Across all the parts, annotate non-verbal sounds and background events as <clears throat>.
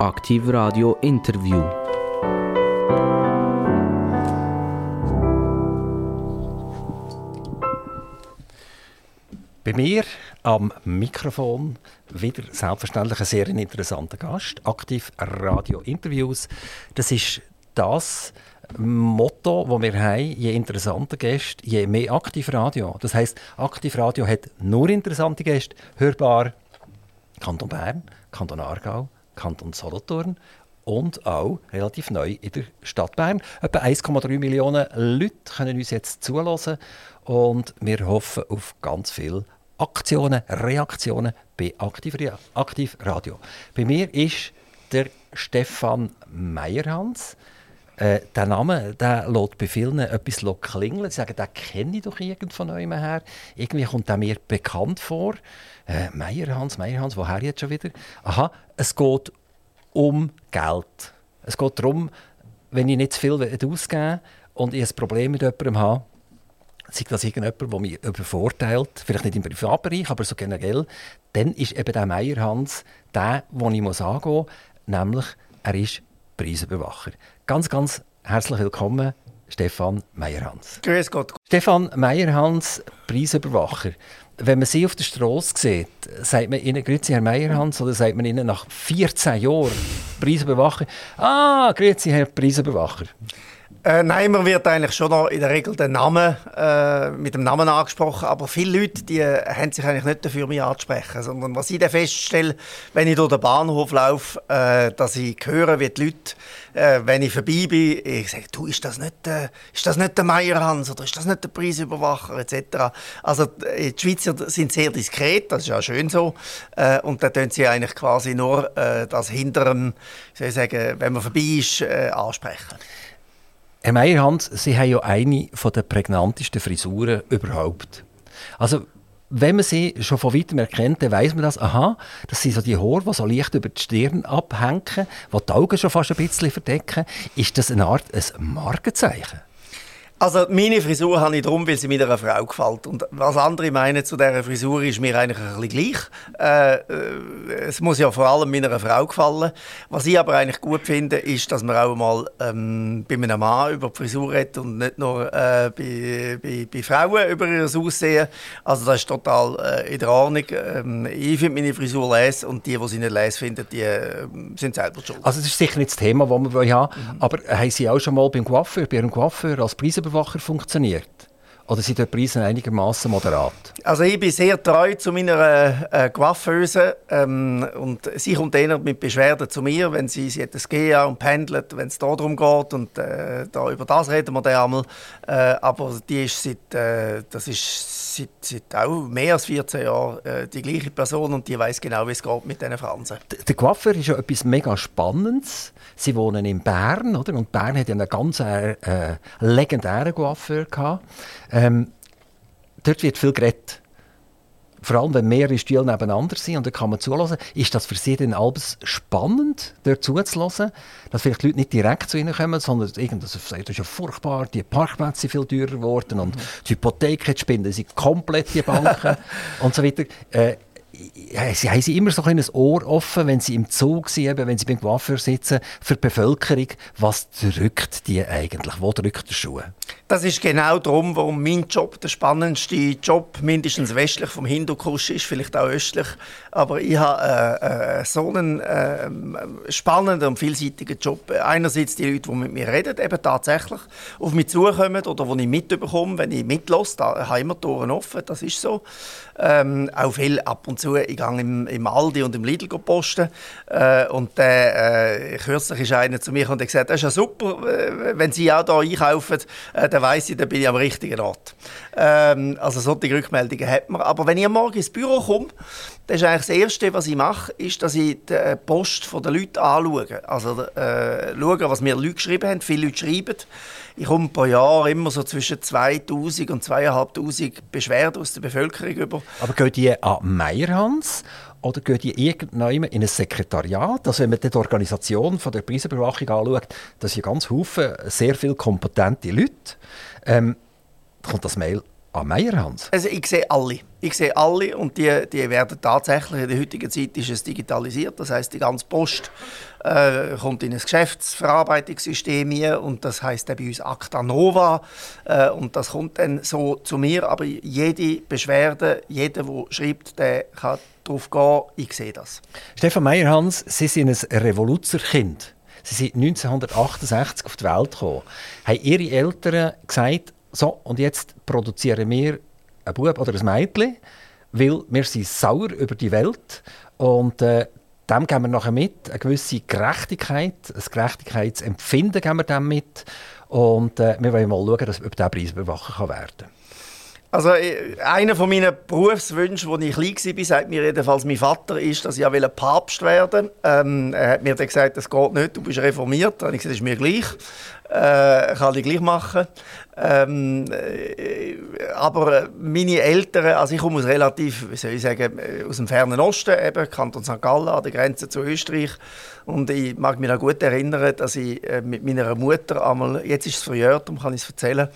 Aktiv Radio Interview. Bei mir am Mikrofon wieder selbstverständlich ein sehr interessanter Gast. Aktiv Radio Interviews. Das ist das Motto, das wir haben. Je interessanter Gäste, je mehr Aktivradio. Das heisst, Aktivradio hat nur interessante Gäste. Hörbar Kanton Bern, Kanton Aargau, Kanton Solothurn und auch relativ neu in der Stadt Bern. Etwa 1,3 Millionen Leute können uns jetzt zulassen und wir hoffen auf ganz viele Aktionen, Reaktionen bei Aktiv, Radio. Bei mir ist der Stefan Meyerhans. Äh, der Name der lässt bei vielen etwas klingeln. Sie sagen, den kenne ich doch irgend von euch her. Irgendwie kommt er mir bekannt vor. Äh, Meyerhans, Meyerhans, woher jetzt schon wieder? Aha, es geht um Geld. Es geht darum, wenn ich nicht zu viel ausgeben und ich ein Problem mit jemandem habe, sei das irgendjemand, der mich übervorteilt, vielleicht nicht im Privatbereich, aber so generell, dann ist eben der Meierhans der, den ich muss angehen muss, nämlich er ist Preisenbewacher. Ganz, ganz herzlich willkommen, Stefan Meierhans. Grüß Gott. Stefan Meierhans, Preisüberwacher. Wenn man sie auf der Straße sieht, sagt man ihnen «Grüezi, Herr Meierhans» oder sagt man ihnen nach 14 Jahren Preisüberwacher «Ah, grüezi, Herr Preisüberwacher». Äh, nein, man wird eigentlich schon noch in der Regel den Namen, äh, mit dem Namen angesprochen, aber viele Leute die, äh, haben sich eigentlich nicht dafür, mich anzusprechen, sondern was ich dann feststelle, wenn ich durch den Bahnhof laufe, äh, dass ich höre, wie die Leute, äh, wenn ich vorbei bin, ich sage, du, ist das nicht, äh, ist das nicht der Meierhans oder ist das nicht der Preisüberwacher etc. Also die Schweizer sind sehr diskret, das ist ja schön so, und dann tun sie eigentlich quasi nur das hinter dem, soll ich sagen, wenn man vorbei ist, ansprechen. Herr Meyerhans, Sie haben ja eine der prägnantesten Frisuren überhaupt. Also, wenn man sie schon von weitem erkennt, dann weiss man das, aha, das sind so die Haare, die so leicht über die Stirn abhängen, die die Augen schon fast ein bisschen verdecken. Ist das eine Art ein Markenzeichen? Also meine Frisur habe ich darum, weil sie mir einer Frau gefällt. Und was andere meinen zu dieser Frisur ist mir eigentlich ein bisschen gleich. Äh, äh, es muss ja vor allem meiner Frau gefallen. Was ich aber eigentlich gut finde, ist, dass man auch mal ähm, bei einem Mann über die Frisur redet und nicht nur äh, bei, bei, bei, Frauen über ihr Aussehen. Also das ist total äh, in der Ordnung. Ähm, ich finde meine Frisur les und die, die sie nicht les finden, die äh, sind selber schuld. Also das ist sicher nicht das Thema, das wir haben mhm. aber haben Sie auch schon mal beim Coiffeur, bei Ihrem Coiffeur als Preisüberwachung Überwacher funktioniert? Oder sind die Preise einigermaßen moderat? Also ich bin sehr treu zu meiner äh, Coiffeuse ähm, und sie kommt eher mit Beschwerden zu mir, wenn sie, sie hat das GA und pendelt, wenn es darum geht und äh, da, über das reden wir dann einmal. Äh, aber die ist seit, äh, das ist seit, seit auch mehr als 14 Jahren äh, die gleiche Person und die weiß genau, wie es geht mit diesen Fransen. Der Coiffeur ist ja etwas mega Spannendes. Sie wohnen in Bern, oder? Und Bern hat ja einen ganz äh, legendären Coiffeur gehabt. Ähm, dort wird viel geredet. Vor allem, wenn mehrere Stühle nebeneinander sind und dann kann man zuhören. Ist das für Sie denn alles spannend, dort zuzuhören? Dass vielleicht die Leute nicht direkt zu Ihnen kommen, sondern irgendwas das ist ja furchtbar, die Parkplätze sind viel teurer geworden und die Hypotheken spinnen sind komplett die Banken <laughs> und so weiter. Äh, sie haben sie immer so ein, Ohr offen, wenn sie im Zug sind, wenn sie beim Coiffeur sitzen, für die Bevölkerung. Was drückt die eigentlich? Wo drückt der Schuh? Das ist genau darum, warum mein Job der spannendste Job, mindestens westlich vom Hindukusch ist, vielleicht auch östlich. Aber ich habe äh, äh, so einen äh, spannenden und vielseitigen Job. Einerseits die Leute, die mit mir reden, eben tatsächlich auf mich zukommen oder die ich mitbekomme, wenn ich mitlasse. Da habe ich immer Ohren offen, das ist so. Ähm, auch viel ab und zu, ich gehe im, im Aldi und im Lidl posten. Äh, und äh, kürzlich ist einer zu mir und hat gesagt, das ist ja super, äh, wenn Sie auch hier einkaufen, äh, dann weiss ich, dann bin ich am richtigen Ort. Ähm, also solche Rückmeldungen hat man. Aber wenn ich morgen ins Büro komme, das ist eigentlich das Erste, was ich mache, ist, dass ich die Post der Leute anschaue. Also äh, schaue, was mir Leute geschrieben haben. Viele Leute schreiben. Ich komme pro Jahr immer so zwischen 2000 und 2500 Beschwerden aus der Bevölkerung über. Aber gehen die an Meierhans oder gehen die irgendwann in ein Sekretariat? Also wenn man die Organisation von der Preisüberwachung anschaut, das sind ganz viele sehr viele kompetente Leute. Ähm, kommt das Mail an Meierhans? Also ich sehe alle. Ich sehe alle und die, die werden tatsächlich, in der heutigen Zeit ist es digitalisiert, das heißt die ganze Post äh, kommt in ein Geschäftsverarbeitungssystem hier und das heißt bei uns Acta Nova äh, und das kommt dann so zu mir, aber jede Beschwerde, jeder, der schreibt, der kann darauf gehen, ich sehe das. Stefan Meyerhans, Sie sind ein Revoluzerkind. Sie sind 1968 auf die Welt gekommen. Haben Ihre Eltern gesagt, so, und jetzt produzieren wir einen Bub oder ein Mädchen, weil wir sind sauer über die Welt und äh, dem geben wir nachher mit, eine gewisse Gerechtigkeit, ein Gerechtigkeitsempfinden geben wir dem mit und äh, wir wollen mal schauen, dass, ob dieser Preis überwachen werden kann. Also äh, einer von meinen Berufswünschen, als ich klein war, sagt mir jedenfalls mein Vater, ist, dass ich ja Papst werden ähm, Er hat mir dann gesagt, das geht nicht, du bist reformiert. Habe ich gesagt, das ist mir gleich. Äh, kann ich gleich machen. Ähm, äh, aber meine Eltern, also ich komme aus relativ, wie soll ich sagen, äh, aus dem fernen Osten, eben, Kanton St. Gallen, an der Grenze zu Österreich. Und ich mag mich noch gut erinnern, dass ich äh, mit meiner Mutter einmal, jetzt ist es verjährt, darum kann ich es erzählen,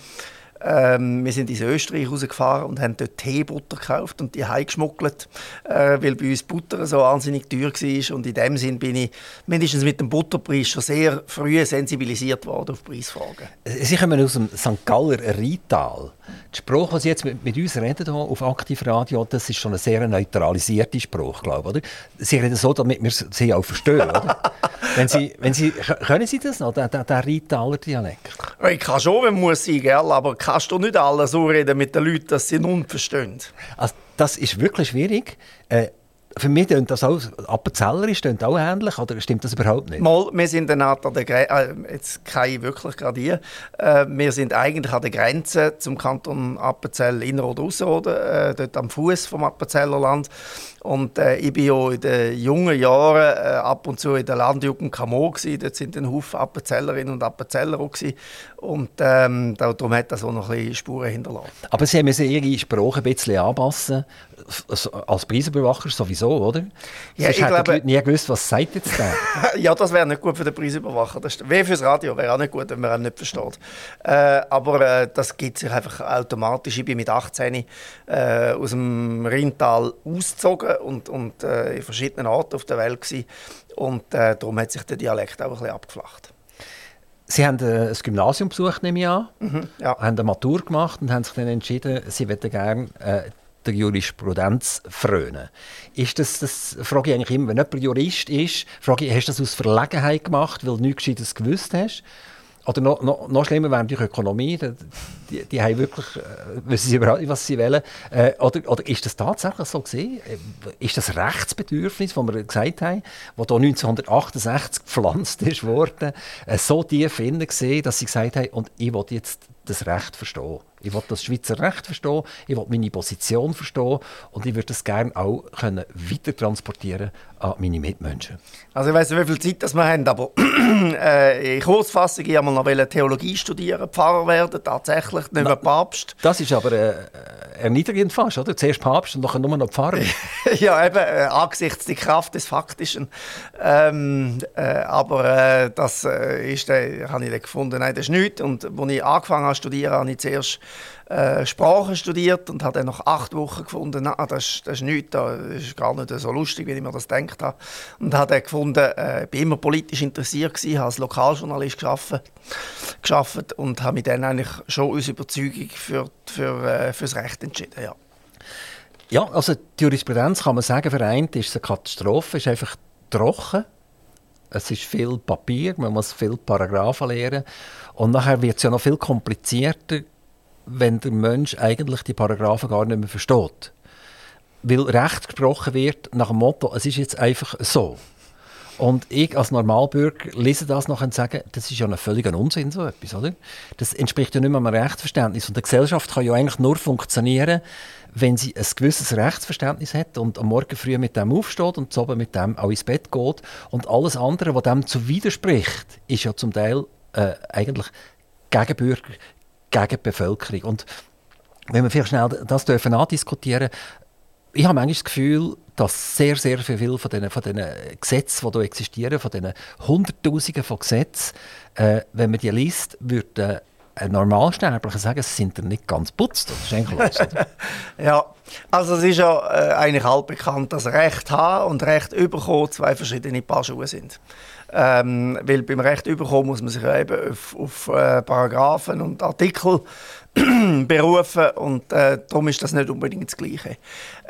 ähm, wir sind ins Österreich rausgefahren und haben dort Teebutter gekauft und die heimgeschmuggelt, äh, weil bei uns Butter so wahnsinnig teuer war. Und in dem Sinn bin ich mindestens mit dem Butterpreis schon sehr früh sensibilisiert worden auf Preisfragen. Sie kommen aus dem St. Galler Rheintal. Der Spruch, den Sie jetzt mit, mit uns reden hier auf Aktivradio, das ist schon ein sehr neutralisierter Spruch, glaube ich. Sie reden so, damit wir sie auch verstehen, oder? <laughs> wenn Sie, wenn Sie, können Sie das noch, den, den, Dialekt? Ich kann schon, wenn muss ich, gell? aber kannst du nicht alle so reden mit den Leuten, dass sie nun verstehen? Also, das ist wirklich schwierig. Äh, für mich klingt das auch, Appenzellerisch klingt auch ähnlich, oder stimmt das überhaupt nicht? Mal, wir sind dann an der Grenze, äh, jetzt keine wirklich gerade hier, äh, wir sind eigentlich an der Grenze zum Kanton Appenzell Innerrhoden, Ausserrhoden, äh, dort am Fuß vom Appenzellerland. Und äh, ich war ja in den jungen Jahren äh, ab und zu in der Landjugend Camo. Dort sind ein Haufen Appenzellerinnen und Appenzeller. Auch und ähm, darum hat das auch noch ein bisschen Spuren hinterlassen. Aber Sie müssen Ihre Sprache ein bisschen anpassen. Als Preisüberwacher sowieso, oder? Ja, Sonst ich glaube, die nie gewusst, was sagt jetzt der? <laughs> ja, das wäre nicht gut für den Preisüberwacher. Das wie fürs Radio wäre auch nicht gut, wenn man ihn nicht versteht. Äh, aber äh, das gibt sich einfach automatisch. Ich bin mit 18 äh, aus dem Rheintal ausgezogen und, und äh, in verschiedenen Orten auf der Welt gewesen. Und äh, darum hat sich der Dialekt auch ein bisschen abgeflacht. Sie haben äh, ein Gymnasium besucht, nehme ich an, mhm, ja. haben eine Matur gemacht und haben sich dann entschieden, Sie möchten gerne äh, der Jurisprudenz frönen. Ist das, das frage ich eigentlich immer, wenn jemand Jurist ist, frage ich, hast du das aus Verlegenheit gemacht, weil du nichts Gescheites gewusst hast? Oder noch, noch, noch schlimmer wäre die Ökonomie. Die, die, haben wirklich, äh, wissen sie überhaupt nicht, was sie wollen. Äh, oder, oder ist das tatsächlich so gesehen? Äh, ist das Rechtsbedürfnis, das wir gesagt haben, das hier 1968 gepflanzt ist worden, äh, so tief innen gesehen, dass sie gesagt haben, und ich will jetzt das Recht verstehen. Ich will das Schweizer Recht verstehen, ich will meine Position verstehen und ich würde das gerne auch können weiter transportieren an meine Mitmenschen. Also ich weiß nicht, wie viel Zeit das wir haben, aber <clears throat> äh, in Kurzfassung, ich noch Theologie studieren, Pfarrer werden, tatsächlich, nicht mehr Papst. Das ist aber äh, erniedrigend fast, oder? Zuerst Papst und dann nur noch Pfarrer. <laughs> ja, eben, äh, angesichts der Kraft des Faktischen. Ähm, äh, aber äh, das äh, ist, äh, habe ich dann gefunden, nein, das ist nichts. Und als ich angefangen habe zu studieren, habe ich zuerst äh, Sprachen studiert und habe dann nach acht Wochen gefunden, na, das, das ist nichts, das ist gar nicht so lustig, wie ich mir das gedacht habe. Und habe dann gefunden, äh, ich war immer politisch interessiert, gewesen, habe als Lokaljournalist gearbeitet und habe mich dann eigentlich schon aus Überzeugung für, für, äh, fürs Recht entschieden. Ja. ja, also die Jurisprudenz kann man sagen, vereint ist eine Katastrophe, ist einfach trocken. Es ist viel Papier, man muss viel Paragraphen lernen. Und nachher wird es ja noch viel komplizierter, wenn der Mensch eigentlich die Paragraphen gar nicht mehr versteht. Weil Recht gesprochen wird nach dem Motto, es ist jetzt einfach so. Und ich als Normalbürger lese das noch und sage, das ist ja ein völliger Unsinn, so etwas, oder? Das entspricht ja nicht mehr einem Rechtsverständnis. Und eine Gesellschaft kann ja eigentlich nur funktionieren, wenn sie ein gewisses Rechtsverständnis hat und am Morgen früh mit dem aufsteht und zu mit dem auch ins Bett geht. Und alles andere, was dem zu widerspricht, ist ja zum Teil äh, eigentlich gegen Bürger, gegen die Bevölkerung. Und wenn wir vielleicht schnell das dürfen andiskutieren ich habe manchmal das Gefühl, dass sehr, sehr viele von diesen, von Gesetzen, die hier existieren, von diesen Hunderttausenden von Gesetzen, äh, wenn man die liest, würde ein Normalsterblicher sagen, es sind nicht ganz putzt. Das ist eigentlich <laughs> ja, also es ist ja äh, eigentlich altbekannt, dass Recht haben und Recht überkommen zwei verschiedene Paar Schuhe sind. Ähm, weil beim Recht überkommen muss man sich eben auf, auf äh, Paragraphen und Artikel <clears throat> berufen und äh, darum ist das nicht unbedingt das Gleiche.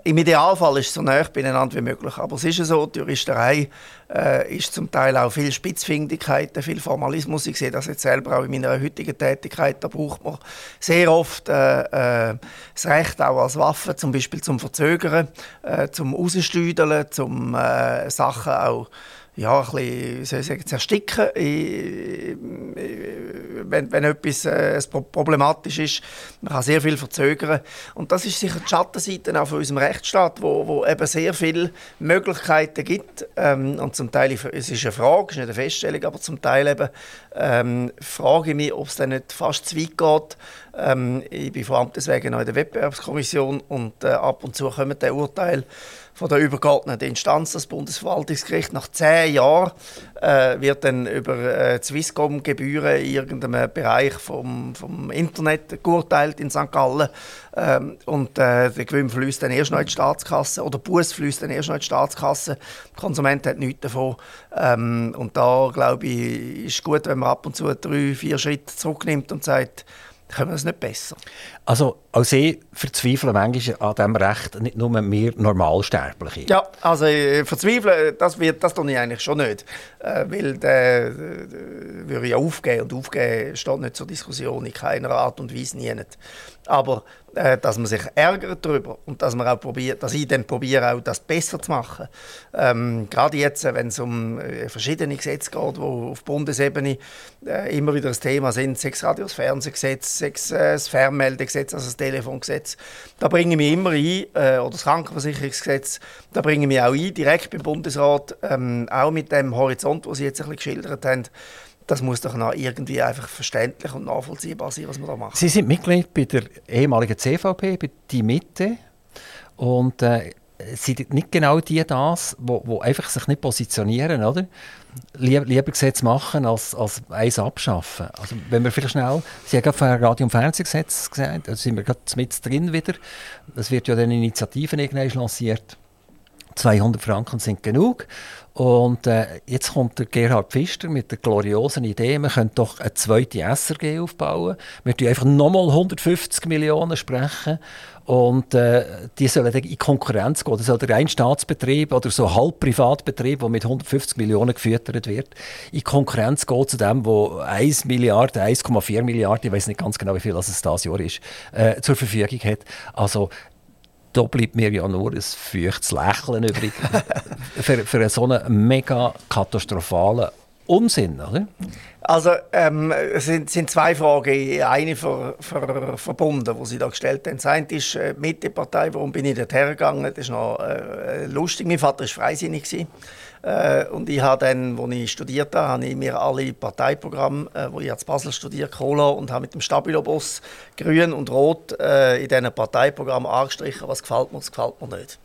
Im Idealfall ist es so nah beieinander wie möglich, aber es ist so, die Juristerei äh, ist zum Teil auch viel Spitzfindigkeit, viel Formalismus. Ich sehe das jetzt selber auch in meiner heutigen Tätigkeit, da braucht man sehr oft äh, äh, das Recht auch als Waffe, zum Beispiel zum Verzögern, äh, zum Rausstüdeln, zum äh, Sachen auch ja, ein bisschen, soll ich sagen, zu ersticken, wenn, wenn etwas äh, problematisch ist. Man kann sehr viel verzögern. Und das ist sicher die Schattenseite auch von unserem Rechtsstaat, wo, wo eben sehr viele Möglichkeiten gibt. Ähm, und zum Teil, es ist eine Frage, ist nicht eine Feststellung, aber zum Teil eben ähm, frage ich mich, ob es dann nicht fast zu weit geht. Ähm, ich bin vor allem deswegen noch in der Wettbewerbskommission und äh, ab und zu kommen die Urteile von der übergeordneten Instanz, das Bundesverwaltungsgericht. Nach zehn Jahren äh, wird dann über äh, Swisscom-Gebühren in irgendeinem Bereich vom, vom Internet geurteilt in St. Gallen. Ähm, und äh, der Gewinn fließt dann erst noch in die Staatskasse oder Buß fließt dann erst noch in die Staatskasse. Der Konsument hat nichts davon. Ähm, und da, glaube ich, ist gut, wenn man ab und zu drei, vier Schritte zurücknimmt und sagt, können wir es nicht besser. Also, auch Sie verzweifeln manchmal an diesem Recht, nicht nur wir Normalsterbliche. Ja, also äh, verzweifeln, das, wird, das tue ich eigentlich schon nicht. Äh, weil der äh, würde ja aufgeben und aufgeben steht nicht zur Diskussion in keiner Art und Weise nie. Nicht. Aber äh, dass man sich ärgert darüber und dass man auch probiert, dass ich dann probiere, auch das besser zu machen. Ähm, gerade jetzt, wenn es um äh, verschiedene Gesetze geht, die auf Bundesebene äh, immer wieder das Thema sind, sechs Radio, das Fernsehgesetz, sechs äh, Fernmeldegesetz, also das Telefongesetz, da bringe ich immer ein, äh, oder das Krankenversicherungsgesetz, da bringe ich mich auch ein, direkt beim Bundesrat, ähm, auch mit dem Horizont, den Sie jetzt ein bisschen geschildert haben, das muss doch noch irgendwie einfach verständlich und nachvollziehbar sein, was wir da machen. Sie sind Mitglied bei der ehemaligen CVP, bei Die Mitte. Und äh, sind nicht genau die das, wo, wo einfach sich nicht positionieren, oder? Lieber, lieber Gesetz machen als, als eins abschaffen. Also wenn wir vielleicht schnell, Sie haben gerade von Radio- und Fernsehgesetz gesagt, da sind wir gerade mit drin wieder. Es wird ja dann Initiativen irgendwann lanciert. 200 Franken sind genug. Und äh, jetzt kommt der Gerhard Pfister mit der gloriosen Idee, wir können doch eine zweite SRG aufbauen. Wir tun einfach nochmal 150 Millionen sprechen und äh, die sollen in Konkurrenz gehen. Das soll der ein Staatsbetrieb oder so halb Privatbetrieb, der mit 150 Millionen gefüttert wird, in Konkurrenz gehen zu dem, wo 1 Milliarde, 1,4 Milliarden, ich weiß nicht ganz genau, wie viel das dieses Jahr ist, äh, zur Verfügung hat. Also da bleibt mir ja nur ein feuchtes Lächeln übrig. <laughs> für, für so einen mega katastrophalen Unsinn, oder? Also ähm, es sind, sind zwei Fragen, eine ver, ver, verbunden, die Sie da gestellt haben. Das eine ist äh, Mitte-Partei, warum bin ich dort hergegangen? Das ist noch äh, lustig. Mein Vater war freisinnig. Gewesen. Äh, und ich habe dann, als ich studiert habe, habe ich mir alle Parteiprogramme, äh, wo ich in Basel studiert habe, und habe mit dem Stabilo-Boss grün und rot äh, in diesen Parteiprogrammen angestrichen, was gefällt mir, was gefällt mir nicht.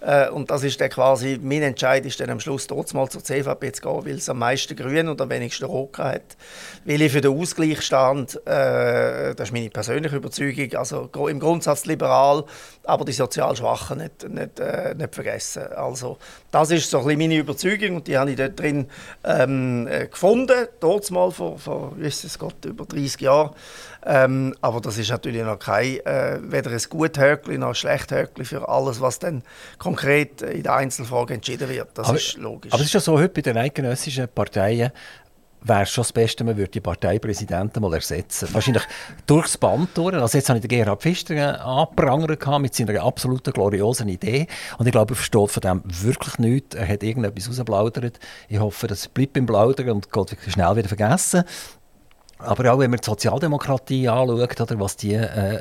Äh, und das ist dann quasi, mein Entscheid ist dann am Schluss trotzdem zur CVP zu gehen, weil es am meisten Grün und am wenigsten Rot hat. Weil ich für den Ausgleich stand, äh, das ist meine persönliche Überzeugung, also im Grundsatz liberal, aber die sozial Schwachen nicht, nicht, äh, nicht vergessen. Also das ist so ein bisschen meine Überzeugung und die habe ich dort drin ähm, äh, gefunden, dort mal vor, vor Gott, über 30 Jahren. Ähm, aber das ist natürlich noch kein, äh, weder ein gut Höckli noch ein schlecht Höckli für alles, was dann konkret in der Einzelfrage entschieden wird. Das aber, ist logisch. Aber es ist ja so, heute bei den eidgenössischen Parteien wäre es schon das Beste, man würde die Parteipräsidenten mal ersetzen. Wahrscheinlich durchs Band durch. Also jetzt habe ich den Gerhard Pfister angeprangert mit seiner absoluten gloriosen Idee. Und ich glaube, er versteht von dem wirklich nichts. Er hat irgendetwas rausgeplaudert. Ich hoffe, das bleibt beim Plaudern und geht schnell wieder vergessen. Aber auch wenn man die Sozialdemokratie anschaut, oder, was die äh, äh,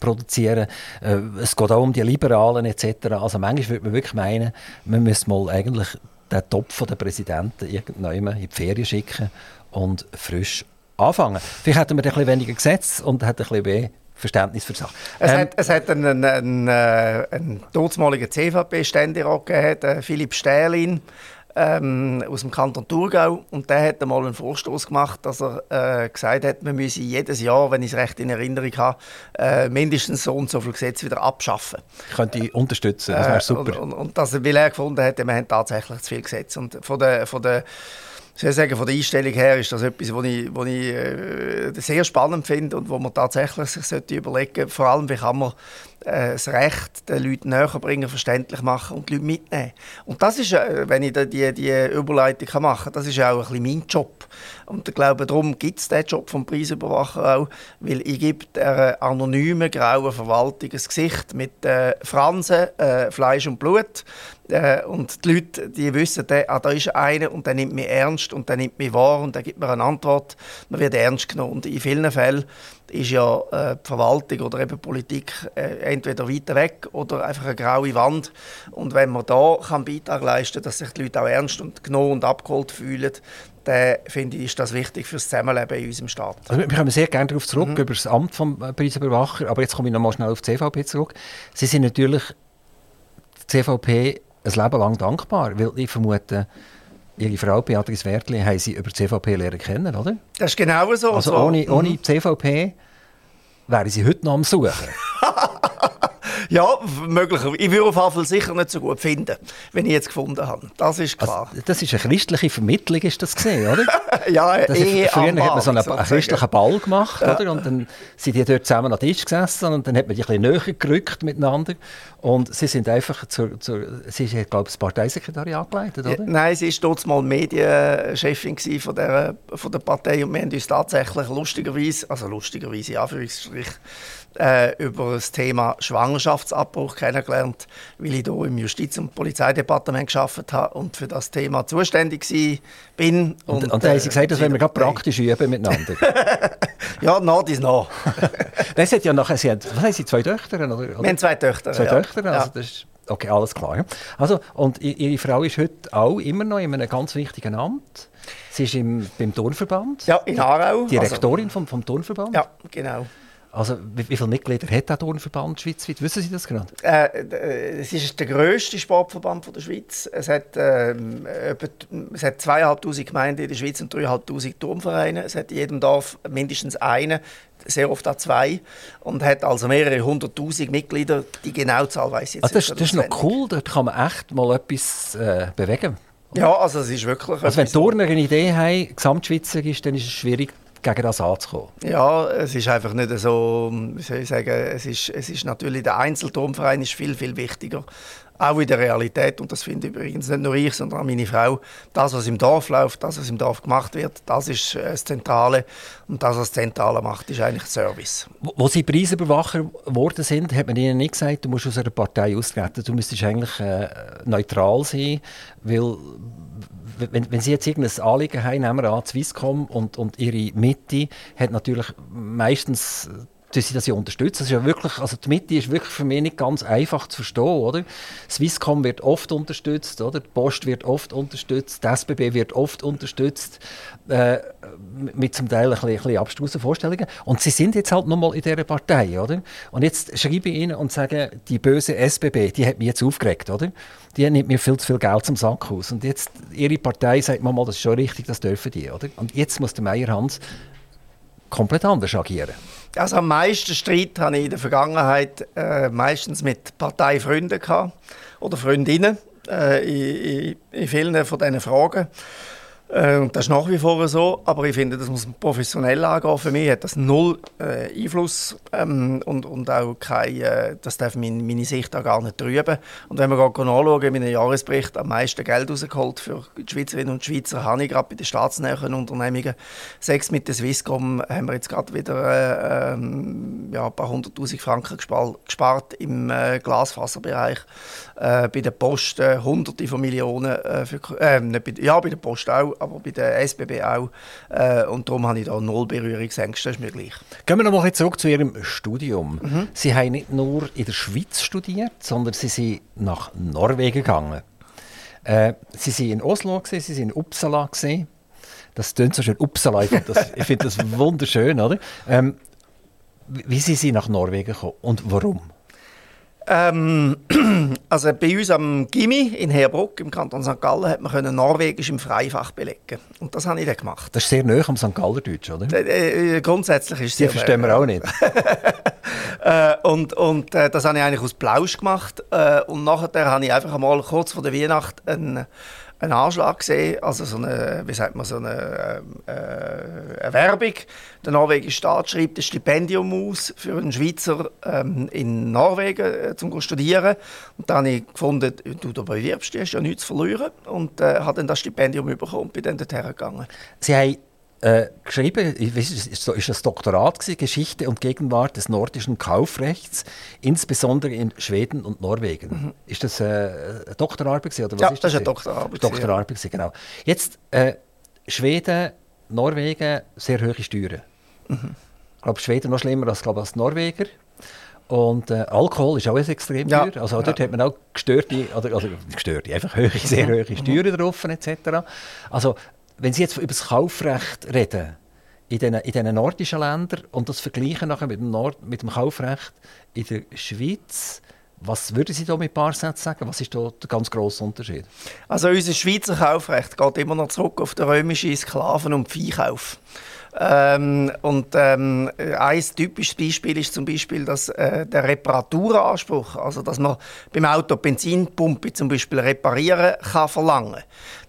produzieren, äh, es geht auch um die Liberalen etc. Also manchmal würde man wirklich meinen, man müsste mal eigentlich den Topf der Präsidenten irgendwann in die Ferien schicken und frisch anfangen. Vielleicht hätten wir ein bisschen weniger Gesetz und hätten ein bisschen mehr Verständnis für Sachen. Es, ähm, hat, es hat einen, einen, einen, äh, einen, einen CVP-Ständerat gegeben, Philipp Stählin, ähm, aus dem Kanton Thurgau und der hat einmal einen Vorstoß gemacht, dass er äh, gesagt hat, man müsse jedes Jahr, wenn ich es recht in Erinnerung habe, äh, mindestens so und so viele Gesetze wieder abschaffen. Ich könnte ich unterstützen, das wäre super. Äh, und, und, und das, weil er gefunden hat, wir haben tatsächlich zu viele Gesetze. Und von der, von der ich sagen, von der Einstellung her ist das etwas, was ich, was ich äh, sehr spannend finde und wo man tatsächlich sich sollte überlegen sollte, vor allem, wie kann man äh, das Recht den Leuten näher bringen, verständlich machen und die Leute mitnehmen. Und das ist, äh, wenn ich die, die Überleitung machen kann, das ist auch ein bisschen mein Job. Und ich glaube, darum gibt es den Job vom Preisüberwacher auch, weil ich gebe der anonymen, grauen Verwaltung ein Gesicht mit äh, Fransen, äh, Fleisch und Blut. Äh, und die Leute, die wissen, der, ah, da ist einer und der nimmt mich ernst und der nimmt mich wahr und der gibt mir eine Antwort. Man wird ernst genommen. Und in vielen Fällen ist ja äh, die Verwaltung oder eben Politik äh, entweder weiter weg oder einfach eine graue Wand. Und wenn man da kann Beitrag leisten kann, dass sich die Leute auch ernst und genommen und abgeholt fühlen, dann finde ich, ist das wichtig für das Zusammenleben in unserem Staat. Also wir kommen sehr gerne darauf zurück, mhm. über das Amt des Preisüberwacher, aber jetzt komme ich noch mal schnell auf die CVP zurück. Sie sind natürlich die CVP ein Leben lang dankbar, weil ich vermute, Ihre Frau Beatrice Wertli haben Sie über die CVP lernen kennen, oder? Das ist genau so. Also ohne, ohne mhm. CVP wären Sie heute noch am Suchen. <laughs> Ja, möglich. Ich würde auf jeden Fall sicher nicht so gut finden, wenn ich jetzt gefunden habe. Das ist also, klar. Also, das ist eine christliche Vermittlung, ist das gesehen, oder? <laughs> ja, das eh Früher hat man so einen, einen christlichen Ball gemacht, ja. oder? Und dann sind die dort zusammen am Tisch gesessen und dann hat man die ein bisschen näher gerückt miteinander. Und sie sind einfach zur, zur sie hat, glaube ich, das Parteisekretariat geleitet, oder? Ja, nein, sie war dort mal Medienchefin von der, von der Partei und wir haben uns tatsächlich lustigerweise, also lustigerweise, ja, für äh, über das Thema Schwangerschaftsabbruch kennengelernt, weil ich hier im Justiz- und Polizeidepartement geschafft habe und für das Thema zuständig bin. Und, und, und da haben Sie gesagt, das wollen wir gerade praktisch üben miteinander. <laughs> ja, nach ist nach. das hat ja nachher, Sie was haben Sie, zwei Töchter? Oder? Wir haben zwei Töchter, Zwei ja. Töchter, also ja. das ist, okay, alles klar. Also, und Ihre Frau ist heute auch immer noch in einem ganz wichtigen Amt. Sie ist im, beim Turnverband. Ja, in Aarau. Direktorin also, vom, vom Turnverband. Ja, genau. Also, wie, wie viele Mitglieder hat der Turnverband schweizweit? Wissen Sie das gerade? Äh, es ist der grösste Sportverband der Schweiz. Es hat, äh, etwa, es hat 2'500 Gemeinden in der Schweiz und 3'500 Turnvereine. Es hat in jedem Dorf mindestens einen, sehr oft auch zwei. Und hat also mehrere hunderttausend Mitglieder. Die genaue Zahl weiß ich jetzt also das, nicht. Das ist noch cool, da kann man echt mal etwas äh, bewegen. Ja, also es ist wirklich... Also wenn Turner eine Idee haben, Gesamtschweizer ist, dann ist es schwierig, gegen das anzukommen? Ja, es ist einfach nicht so, wie soll ich sagen, es ist, es ist natürlich, der Einzelturmverein ist viel, viel wichtiger, auch in der Realität, und das finde ich übrigens nicht nur ich, sondern auch meine Frau, das, was im Dorf läuft, das, was im Dorf gemacht wird, das ist äh, das Zentrale, und das, was das Zentrale macht, ist eigentlich Service. Wo, wo Sie Preisüberwacher geworden sind, hat man Ihnen nicht gesagt, du musst aus einer Partei austreten, du müsstest eigentlich äh, neutral sein, weil wenn, wenn Sie jetzt irgendein Anliegen haben, nehmen wir an, Swisscom und, und Ihre Mitte hat natürlich meistens dass sie das ja unterstützen. Das ist ja wirklich, also die Mitte ist wirklich für mich nicht ganz einfach zu verstehen, oder? Swisscom wird oft unterstützt, oder? Die Post wird oft unterstützt, die SBB wird oft unterstützt, äh, mit zum Teil ein bisschen, ein bisschen abstrusen Vorstellungen. Und sie sind jetzt halt nochmal in dieser Partei, oder? Und jetzt schreibe ich ihnen und sage, die böse SBB, die hat mich jetzt aufgeregt, oder? Die nimmt mir viel zu viel Geld zum Sack aus. Und jetzt, ihre Partei sagt mir mal, das ist schon richtig, das dürfen die, oder? Und jetzt muss der Meier Hans komplett anders agieren. Also am meisten Streit hatte ich in der Vergangenheit äh, meistens mit Parteifreunden oder Freundinnen äh, in, in, in vielen von diesen Fragen. Äh, und das ist nach wie vor so, aber ich finde, das muss man professionell angehen. Für mich hat das null äh, Einfluss ähm, und, und auch kein, äh, das darf meine, meine Sicht auch gar nicht trüben. Und wenn wir gerade anschauen, in meinem Jahresbericht am meisten Geld rausgeholt für die Schweizerinnen und Schweizer, habe ich gerade bei den staatsnäheren Unternehmungen. Sechs mit der Swisscom haben wir jetzt gerade wieder äh, ähm, ja, ein paar hunderttausend Franken gespart, gespart im äh, Glasfaserbereich. Äh, bei der Post hunderte von Millionen, für, nicht bei, ja, bei der Post auch, aber bei der SBB auch. Äh, und darum habe ich da null Berührungsängste, das ist mir gleich. Gehen wir nochmal zurück zu Ihrem Studium. Mhm. Sie haben nicht nur in der Schweiz studiert, sondern Sie sind nach Norwegen gegangen. Äh, Sie sind in Oslo, gewesen, Sie sind in Uppsala. Gewesen. Das klingt so schön, Uppsala, ich finde das, <laughs> find das wunderschön. Oder? Ähm, wie sind Sie nach Norwegen gekommen und warum? Ähm, <clears throat> also bei uns am Gimmi in Herbruck im Kanton St. Gallen hat man können Norwegisch im Freifach belegen und das habe ich dann gemacht. Das ist sehr nah am St. Galler Deutsch, oder? Äh, äh, grundsätzlich ist es Die verstehen wir auch nicht. <laughs> äh, und und äh, das habe ich eigentlich aus Plausch gemacht äh, und nachher habe ich einfach einmal kurz vor der Weihnacht einen einen Anschlag gesehen, also so eine, wie sagt man, so eine, äh, eine Werbung. Der norwegische Staat schreibt ein Stipendium aus für einen Schweizer ähm, in Norwegen äh, zum studieren. Und dann habe ich gefunden, du da bewirbst, du hast ja nichts zu verlieren. Und äh, habe dann das Stipendium bekommen und bin dann dorthin gegangen. Sie haben äh, geschrieben, ist, ist das Doktorat gewesen, Geschichte und Gegenwart des nordischen Kaufrechts, insbesondere in Schweden und Norwegen. Mhm. Ist das äh, eine Doktorarbeit gewesen, oder was ja, ist das? das ist eine Doktorarbeit. Doktorarbeit gewesen, genau. Jetzt äh, Schweden, Norwegen, sehr hohe Steuern. Mhm. Ich glaube, Schweden noch schlimmer als, glaube als Norweger. Und äh, Alkohol ist auch extrem ja. teuer. Also dort ja. hat man auch gestörte, oder, also gestörte, einfach hohe, <laughs> sehr hohe Steuern drauf etc. Also wenn Sie jetzt über das Kaufrecht reden, in den, in den nordischen Ländern und das vergleichen nachher mit dem, Nord, mit dem Kaufrecht in der Schweiz, was würden Sie da mit ein paar Sätzen sagen? Was ist da der ganz grosse Unterschied? Also unser Schweizer Kaufrecht geht immer noch zurück auf den römischen Sklaven- und Viehkauf. Ähm, und ähm, ein typisches Beispiel ist zum Beispiel dass, äh, der Reparaturanspruch, also dass man beim Auto Benzinpumpe zum Beispiel reparieren kann verlangen.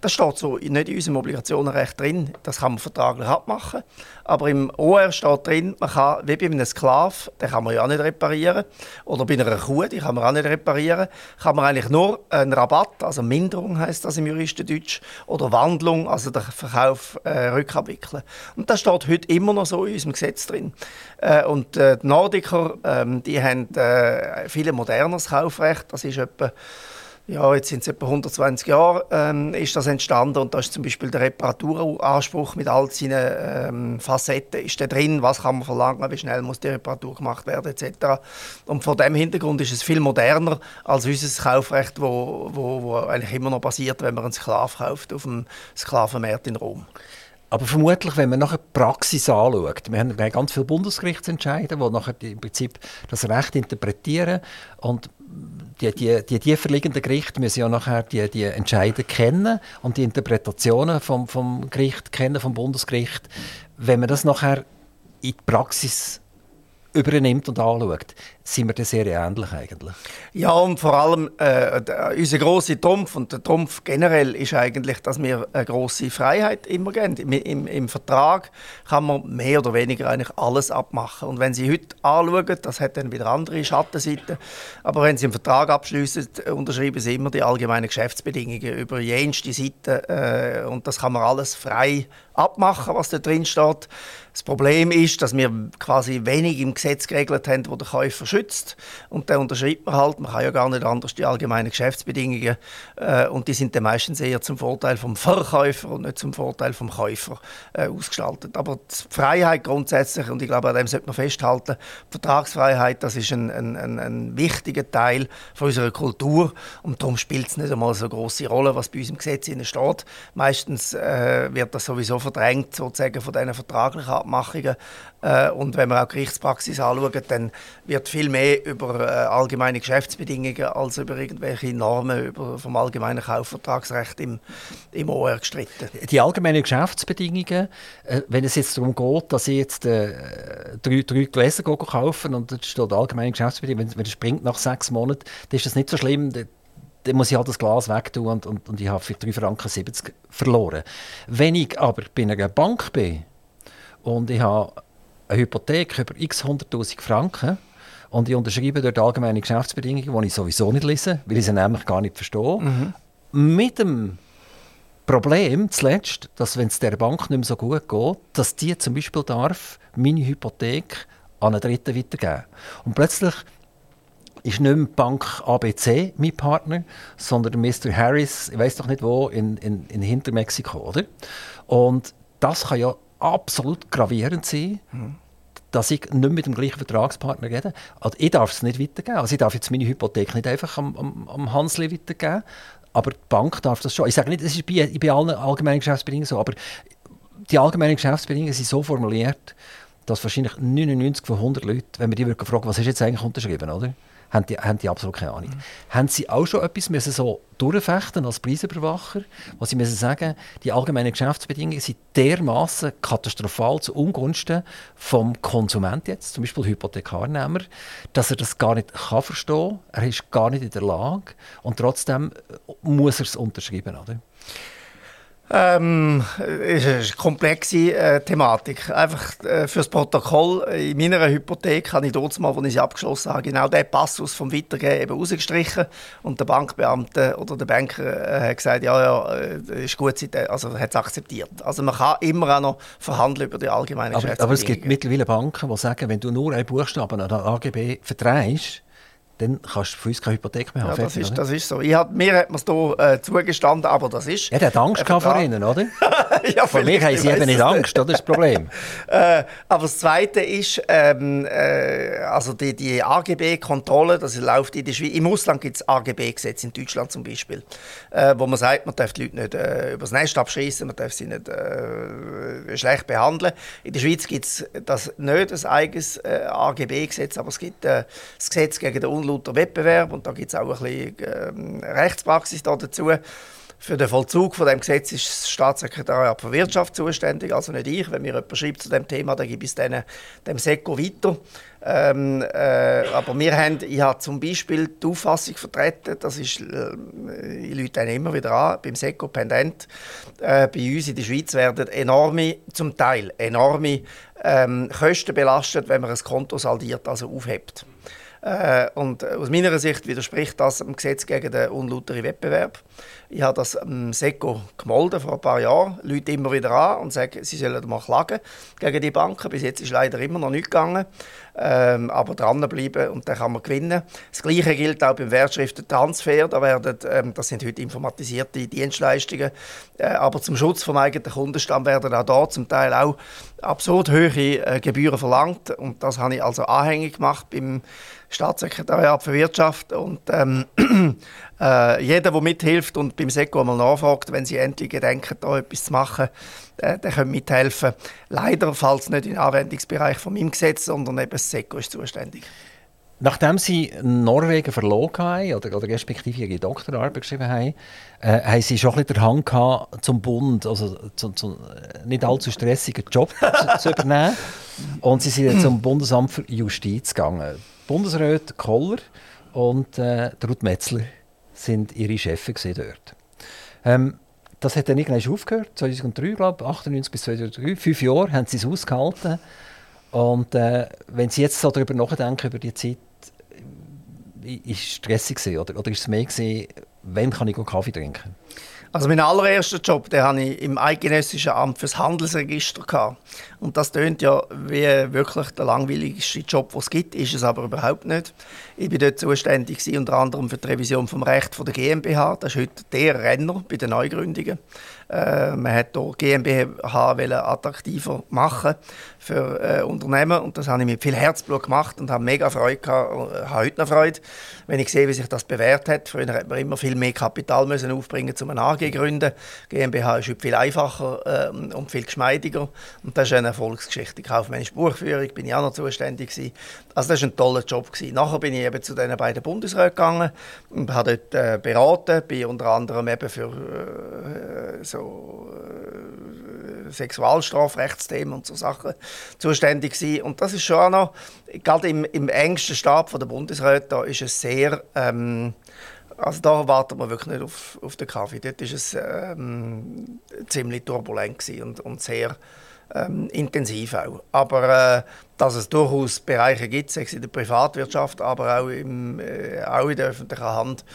Das steht so nicht in unserem Obligationenrecht drin, das kann man vertraglich abmachen. Aber im OR steht drin, man kann, wie bei einem Sklav, den kann man ja auch nicht reparieren, oder bei einer Kuh, die kann man auch nicht reparieren, kann man eigentlich nur einen Rabatt, also Minderung heißt das im Juristendeutsch, oder Wandlung, also den Verkauf äh, rückabwickeln. Und das steht heute immer noch so in unserem Gesetz drin. Äh, und äh, die Nordiker, ähm, die haben äh, viel moderneres Kaufrecht, das ist etwa ja, jetzt sind es etwa 120 Jahre ähm, ist das entstanden und da ist zum Beispiel der Reparaturanspruch mit all seinen ähm, Facetten ist da drin, was kann man verlangen, wie schnell muss die Reparatur gemacht werden etc. Und vor dem Hintergrund ist es viel moderner als unser Kaufrecht, wo, wo, wo eigentlich immer noch basiert, wenn man einen Sklav kauft auf dem Sklavenmarkt in Rom. Aber vermutlich, wenn man nachher die Praxis anschaut, wir haben ganz viele Bundesgerichtsentscheide, die nachher im Prinzip das Recht interpretieren und die, die, die tiefer liegenden Gerichte müssen ja nachher die, die Entscheide kennen und die Interpretationen vom, vom Gericht kennen, vom Bundesgericht. Wenn man das nachher in die Praxis übernimmt und anschaut, sind wir da sehr ähnlich eigentlich. Ja, und vor allem äh, unser grosser Trumpf und der Trumpf generell ist eigentlich, dass wir eine grosse Freiheit immer geben. Im, im, Im, Vertrag kann man mehr oder weniger eigentlich alles abmachen. Und wenn Sie heute anschauen, das hat dann wieder andere Schattenseiten, aber wenn Sie einen Vertrag abschließen, unterschreiben Sie immer die allgemeinen Geschäftsbedingungen über jenste Seiten äh, und das kann man alles frei abmachen, was da drin steht. Das Problem ist, dass wir quasi wenig im Gesetz geregelt haben, wo der Käufer schützt. Und dann unterschreibt man halt, man kann ja gar nicht anders die allgemeinen Geschäftsbedingungen. Äh, und die sind dann meistens eher zum Vorteil vom Verkäufer und nicht zum Vorteil vom Käufer äh, ausgestaltet. Aber die Freiheit grundsätzlich, und ich glaube, an dem sollte man festhalten, Vertragsfreiheit, das ist ein, ein, ein, ein wichtiger Teil von unserer Kultur. Und darum spielt es nicht einmal so große Rolle, was bei uns im Gesetz steht. Meistens äh, wird das sowieso verdrängt, sozusagen, von diesen vertraglichen Abmachungen. Äh, und wenn man auch Gerichtspraxis anschaut, dann wird viel mehr über äh, allgemeine Geschäftsbedingungen als über irgendwelche Normen über, vom allgemeinen Kaufvertragsrecht im, im OR gestritten. Die allgemeinen Geschäftsbedingungen, äh, wenn es jetzt darum geht, dass ich jetzt äh, drei, drei Gläser kaufen und es steht allgemeine Geschäftsbedingungen, wenn, wenn es springt nach sechs Monaten, dann ist das nicht so schlimm dann muss ich halt das Glas wegtun und, und, und ich habe für 3,70 Franken verloren. Wenn ich aber bei einer Bank bin und ich habe eine Hypothek über x 100'000 Franken und ich unterschreibe dort allgemeine Geschäftsbedingungen, die ich sowieso nicht lese, weil ich sie nämlich gar nicht verstehe, mhm. mit dem Problem zuletzt, dass wenn es der Bank nicht mehr so gut geht, dass die zum Beispiel darf meine Hypothek an einen Dritten weitergeben. Und plötzlich ist nicht mehr die Bank ABC mein Partner, sondern Mr. Harris, ich weiß doch nicht wo, in, in, in Hintermexiko, oder? Und das kann ja absolut gravierend sein, mhm. dass ich nicht mit dem gleichen Vertragspartner rede. Also ich darf es nicht weitergeben. Also ich darf jetzt meine Hypothek nicht einfach am, am, am Hansli weitergeben, aber die Bank darf das schon. Ich sage nicht, das ist bei, bei allen allgemeinen Geschäftsbedingungen so, aber die allgemeinen Geschäftsbedingungen sind so formuliert, dass wahrscheinlich 99 von 100 Leuten, wenn wir die fragen, was ist jetzt eigentlich unterschrieben, oder? Haben die, haben die absolut keine Ahnung. Mhm. Haben Sie auch schon etwas müssen so durchfechten als Preisüberwacher, wo Sie müssen sagen, die allgemeinen Geschäftsbedingungen sind dermaßen katastrophal zu Ungunsten vom Konsument jetzt, zum Beispiel Hypothekarnehmer, dass er das gar nicht kann verstehen, er ist gar nicht in der Lage und trotzdem muss er es unterschreiben, oder? Ähm, ist eine komplexe äh, Thematik. Einfach äh, fürs Protokoll. In meiner Hypothek habe ich dort mal, als ich sie abgeschlossen habe, genau diesen Passus vom Weitergeben eben rausgestrichen. Und der Bankbeamte oder der Banker äh, hat gesagt, ja, ja, äh, ist gut, also hat es akzeptiert. Also man kann immer auch noch verhandeln über die allgemeinen aber, aber es gibt mittlerweile Banken, die sagen, wenn du nur einen Buchstaben an der AGB vertreibst, dann kannst du für uns keine Hypothek mehr haben. Ja, das, ist, das ist so. Ich hab, mir hat man es hier äh, zugestanden, aber das ist... Ja, der hat Angst vor Ihnen, oder? <laughs> ja, Von mir haben Sie eben nicht Angst, das ist das Problem. <laughs> äh, aber das Zweite ist, ähm, äh, also die, die AGB-Kontrolle, das läuft in der Schweiz. Im Ausland gibt es AGB-Gesetze, in Deutschland zum Beispiel, äh, wo man sagt, man darf die Leute nicht äh, übers Nest abschießen, man darf sie nicht äh, schlecht behandeln. In der Schweiz gibt es das nicht, ein eigenes AGB-Gesetz, aber es gibt das Gesetz gegen den unlauter Wettbewerb und da gibt es auch ein bisschen ähm, Rechtspraxis dazu. Für den Vollzug von dem Gesetz ist das Staatssekretariat für Wirtschaft zuständig, also nicht ich. Wenn mir jemand schreibt zu dem Thema, dann gebe ich es dem SECO weiter. Ähm, äh, aber wir haben, ich habe zum Beispiel die Auffassung vertreten, das ist, äh, ich lüte immer wieder an, beim SECO Pendent, äh, bei uns in der Schweiz werden enorme, zum Teil enorme ähm, Kosten belastet, wenn man ein Konto saldiert, also aufhebt. Äh, und aus meiner Sicht widerspricht das dem Gesetz gegen den unlauteren Wettbewerb. Ich habe das am SECO gemolden vor ein paar Jahren, Leute immer wieder an und sagen, sie sollen mal klagen gegen die Banken. Bis jetzt ist leider immer noch nicht gegangen. Ähm, aber dranbleiben und dann kann man gewinnen. Das Gleiche gilt auch beim Wertschriftentransfer. Da werden, ähm, das sind heute informatisierte Dienstleistungen, äh, aber zum Schutz vom eigenen Kundenstamm werden auch da zum Teil auch absurd hohe äh, Gebühren verlangt und das habe ich also anhängig gemacht beim Staatssekretariat für Wirtschaft und ähm, <clears throat> äh, jeder, der mithilft und beim SECO mal nachfragt, wenn sie endlich gedenken, da etwas zu machen, äh, der kann mithelfen. Leider fällt nicht in den Anwendungsbereich von meinem Gesetz, sondern eben das SECO ist zuständig. Nachdem Sie Norwegen verloren haben, oder, oder respektive Ihre Doktorarbeit geschrieben haben, äh, haben Sie schon ein bisschen den Hang gehabt, zum Bund, also zum, zum nicht allzu stressigen Job <laughs> zu, zu, übernehmen. Und Sie sind zum Bundesamt für Justiz gegangen. Bundesrat Koller und äh, Ruth Metzler sind Ihre Chefs dort. Ähm, das hat dann irgendwann aufgehört, 2003, glaube ich, 98 bis 2003. Fünf Jahre haben sie es ausgehalten. Und äh, wenn Sie jetzt so darüber nachdenken, über die Zeit, äh, ist es stressig gewesen, oder, oder ist es mehr gewesen, wann kann ich Kaffee trinken? Also mein allererster Job, den hatte ich im Eidgenössischen Amt fürs Handelsregister gehabt. Und das tönt ja wie wirklich der langweiligste Job, den es gibt, ist es aber überhaupt nicht. Ich war dort zuständig unter anderem für die Revision vom Recht der GmbH. Das ist heute der Renner bei den Neugründungen. Äh, man hat hier GmbH attraktiver machen für äh, Unternehmen und das habe ich mit viel Herzblut gemacht und habe mega Freude gehabt, und habe heute noch Freude, wenn ich sehe, wie sich das bewährt hat. Früher hat man immer viel mehr Kapital müssen aufbringen, um eine AG zu gründen. GmbH ist heute viel einfacher äh, und viel geschmeidiger und das ist eine Erfolgsgeschichte. Kaufmännische Buchführung bin ich auch noch zuständig gewesen. Also das war ein toller Job gewesen. Nachher bin ich eben zu den beiden Bundesräten gegangen und habe dort äh, beraten, bin unter anderem eben für äh, so äh, Sexualstrafrechtsthemen und so Sachen zuständig gewesen. Und das ist schon auch noch, gerade im, im engsten Stab der Bundesräte, da ist es sehr ähm, also da wartet man wirklich nicht auf, auf den Kaffee. Dort war es ähm, ziemlich turbulent und, und sehr ähm, intensiv auch. Aber äh, dass es durchaus Bereiche gibt, sei es in der Privatwirtschaft, aber auch, im, äh, auch in der öffentlichen Hand,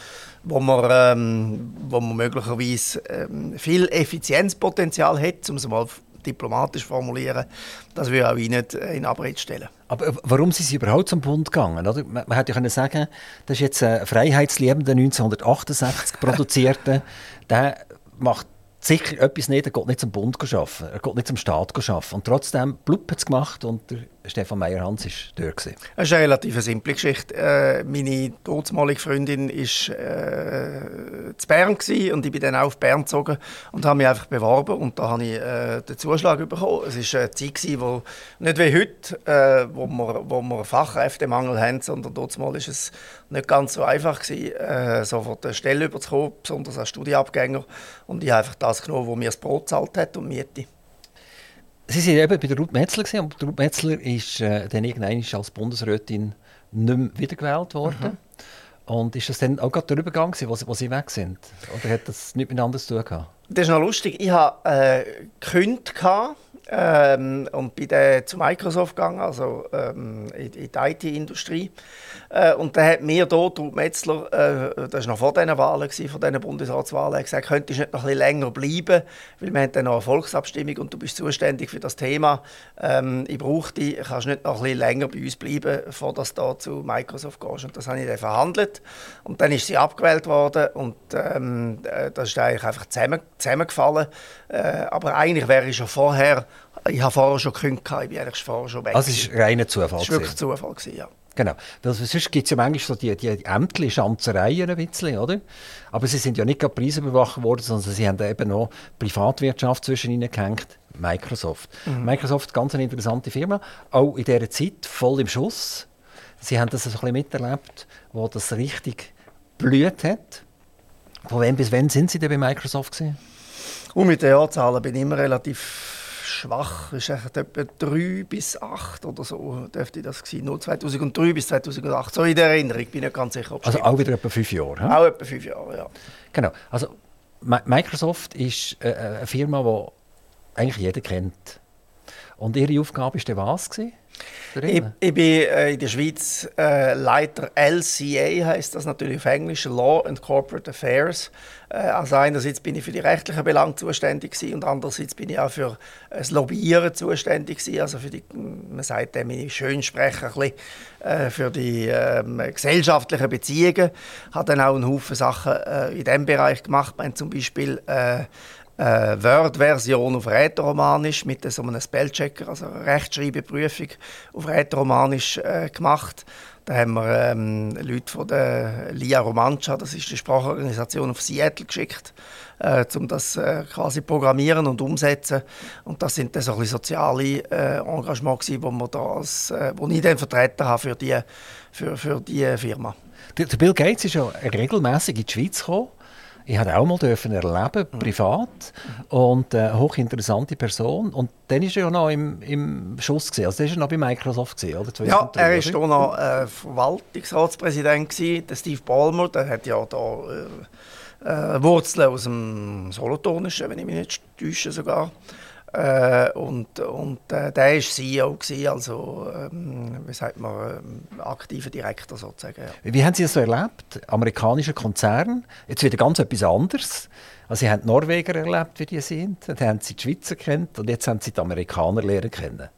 wo man, ähm, wo man möglicherweise ähm, viel Effizienzpotenzial hat, um es mal diplomatisch formulieren, das will auch ich nicht in Abrede stellen. Aber warum sind Sie überhaupt zum Bund gegangen? Oder? Man, man hätte ja können sagen, das ist jetzt ein Freiheitsliebender 1968 produzierte, <laughs> der macht sicher etwas nicht, er geht nicht zum Bund arbeiten, er geht nicht zum Staat arbeiten. Und trotzdem blub es gemacht und der Stefan Meyer-Hans war dort. Es ist eine relativ simple Geschichte. Äh, meine damalige Freundin war äh, zu Bern und ich bin dann auch auf Bern gezogen und habe mich einfach beworben und da habe ich äh, den Zuschlag bekommen. Es war eine Zeit, wo nicht wie heute, äh, wo, wir, wo wir Fachkräftemangel haben, sondern dort war es nicht ganz so einfach, gewesen, äh, sofort eine Stelle überzukommen, besonders als Studienabgänger. Und ich habe einfach das genommen, was mir das Brot gezahlt hat und Miete. Sie waren eben bei der Ruth Metzler, gewesen, aber Ruth Metzler ist äh, dann irgendwann als Bundesrätin nicht mehr wiedergewählt worden. Mhm. Und ist das dann auch gerade der Übergang, wo sie, wo sie weg sind? Oder hat das nichts miteinander zu tun gehabt? Das ist noch lustig. Ich hatte äh, gekündigt ähm, und bin dann zu Microsoft gegangen, also ähm, in, die IT-Industrie. Äh, und dann hat mir dort Ruth Metzler, äh, das war noch vor diesen Wahlen, vor diesen Bundesratswahlen, gesagt, könntest du nicht noch ein bisschen länger bleiben, weil wir haben dann noch eine Volksabstimmung und du bist zuständig für das Thema. Ähm, ich brauche dich, kannst nicht noch ein bisschen länger bei uns bleiben, bevor du da zu Microsoft gehst. Und das habe ich dann verhandelt. Und dann ist sie abgewählt worden und ähm, äh, das ist eigentlich einfach zusammen, zusammengefallen. Äh, aber eigentlich wäre ich schon vorher ich habe vorher schon gekündigt, ich bin eigentlich vorher schon weg. Also es war reiner Zufall? Es war wirklich Zufall, ja. Genau. Weil sonst gibt es ja manchmal so die, die Ämtli, Schanzereien ein bisschen, oder? Aber sie sind ja nicht gerade Preisüberwacher geworden, sondern sie haben eben noch Privatwirtschaft zwischen ihnen gehängt. Microsoft. Mhm. Microsoft, ganz eine interessante Firma. Auch in dieser Zeit voll im Schuss. Sie haben das ein bisschen miterlebt, wo das richtig blüht hat. Von wann bis wann sind Sie denn bei Microsoft gewesen? Und mit den Jahrzahlen bin ich immer relativ schwach. Es ist etwa 3 bis 8 oder so, dürfte das gewesen. Nur 2003 bis 2008. So in der Erinnerung, ich bin nicht ganz sicher. Ob also auch wieder etwa fünf Jahre? He? Auch etwa fünf Jahre, ja. Genau. Also Microsoft ist äh, äh, eine Firma, die eigentlich jeder kennt. Und Ihre Aufgabe war was? Gewesen? Ich, ich, bin äh, in der Schweiz äh, Leiter LCA, heißt das natürlich auf Englisch, Law and Corporate Affairs. Äh, also einerseits bin ich für die rechtlichen Belange zuständig gewesen, und andererseits bin ich auch für das Lobbyieren zuständig gewesen, also für die, man sagt dem, ich schön spreche, ein bisschen, äh, für die ähm, gesellschaftlichen Beziehungen. Ich habe dann auch einen Haufen Sachen äh, in diesem Bereich gemacht. Haben zum Beispiel äh, Word-Version auf Rätoromanisch mit so einem Spellchecker, also Rechtschreibeprüfung auf Rätoromanisch äh, gemacht. Da haben wir ähm, Leute von der LIA Romancia, das ist die Sprachorganisation, auf Seattle geschickt, äh, um das äh, quasi programmieren und umsetzen. Und das sind dann so ein soziale äh, Engagements, die äh, ich dann vertreten habe für die, für, für die Firma. Der Bill Gates ist ja regelmäßig in die Schweiz gekommen ich habe auch mal dürfen erleben, mhm. privat und äh, hochinteressante Person. Und dann war er ja noch im, im Schuss gewesen. Also, der war noch bei Microsoft gewesen, oder? Ja, er war da noch äh, Verwaltungsratspräsident gewesen. Der Steve Ballmer, der hat ja da äh, äh, Wurzeln aus dem Solothurnischen, wenn ich mich nicht täusche sogar. Äh, und und äh, der war CEO, gewesen, also ähm, wie sagt man, ähm, aktiver Direktor sozusagen. Ja. Wie haben Sie das so erlebt? Amerikanischer Konzern, jetzt wieder ganz etwas anderes. Also Sie haben die Norweger erlebt, wie die sind, dann haben Sie die Schweizer kennt und jetzt haben Sie die Amerikaner lernen kennen.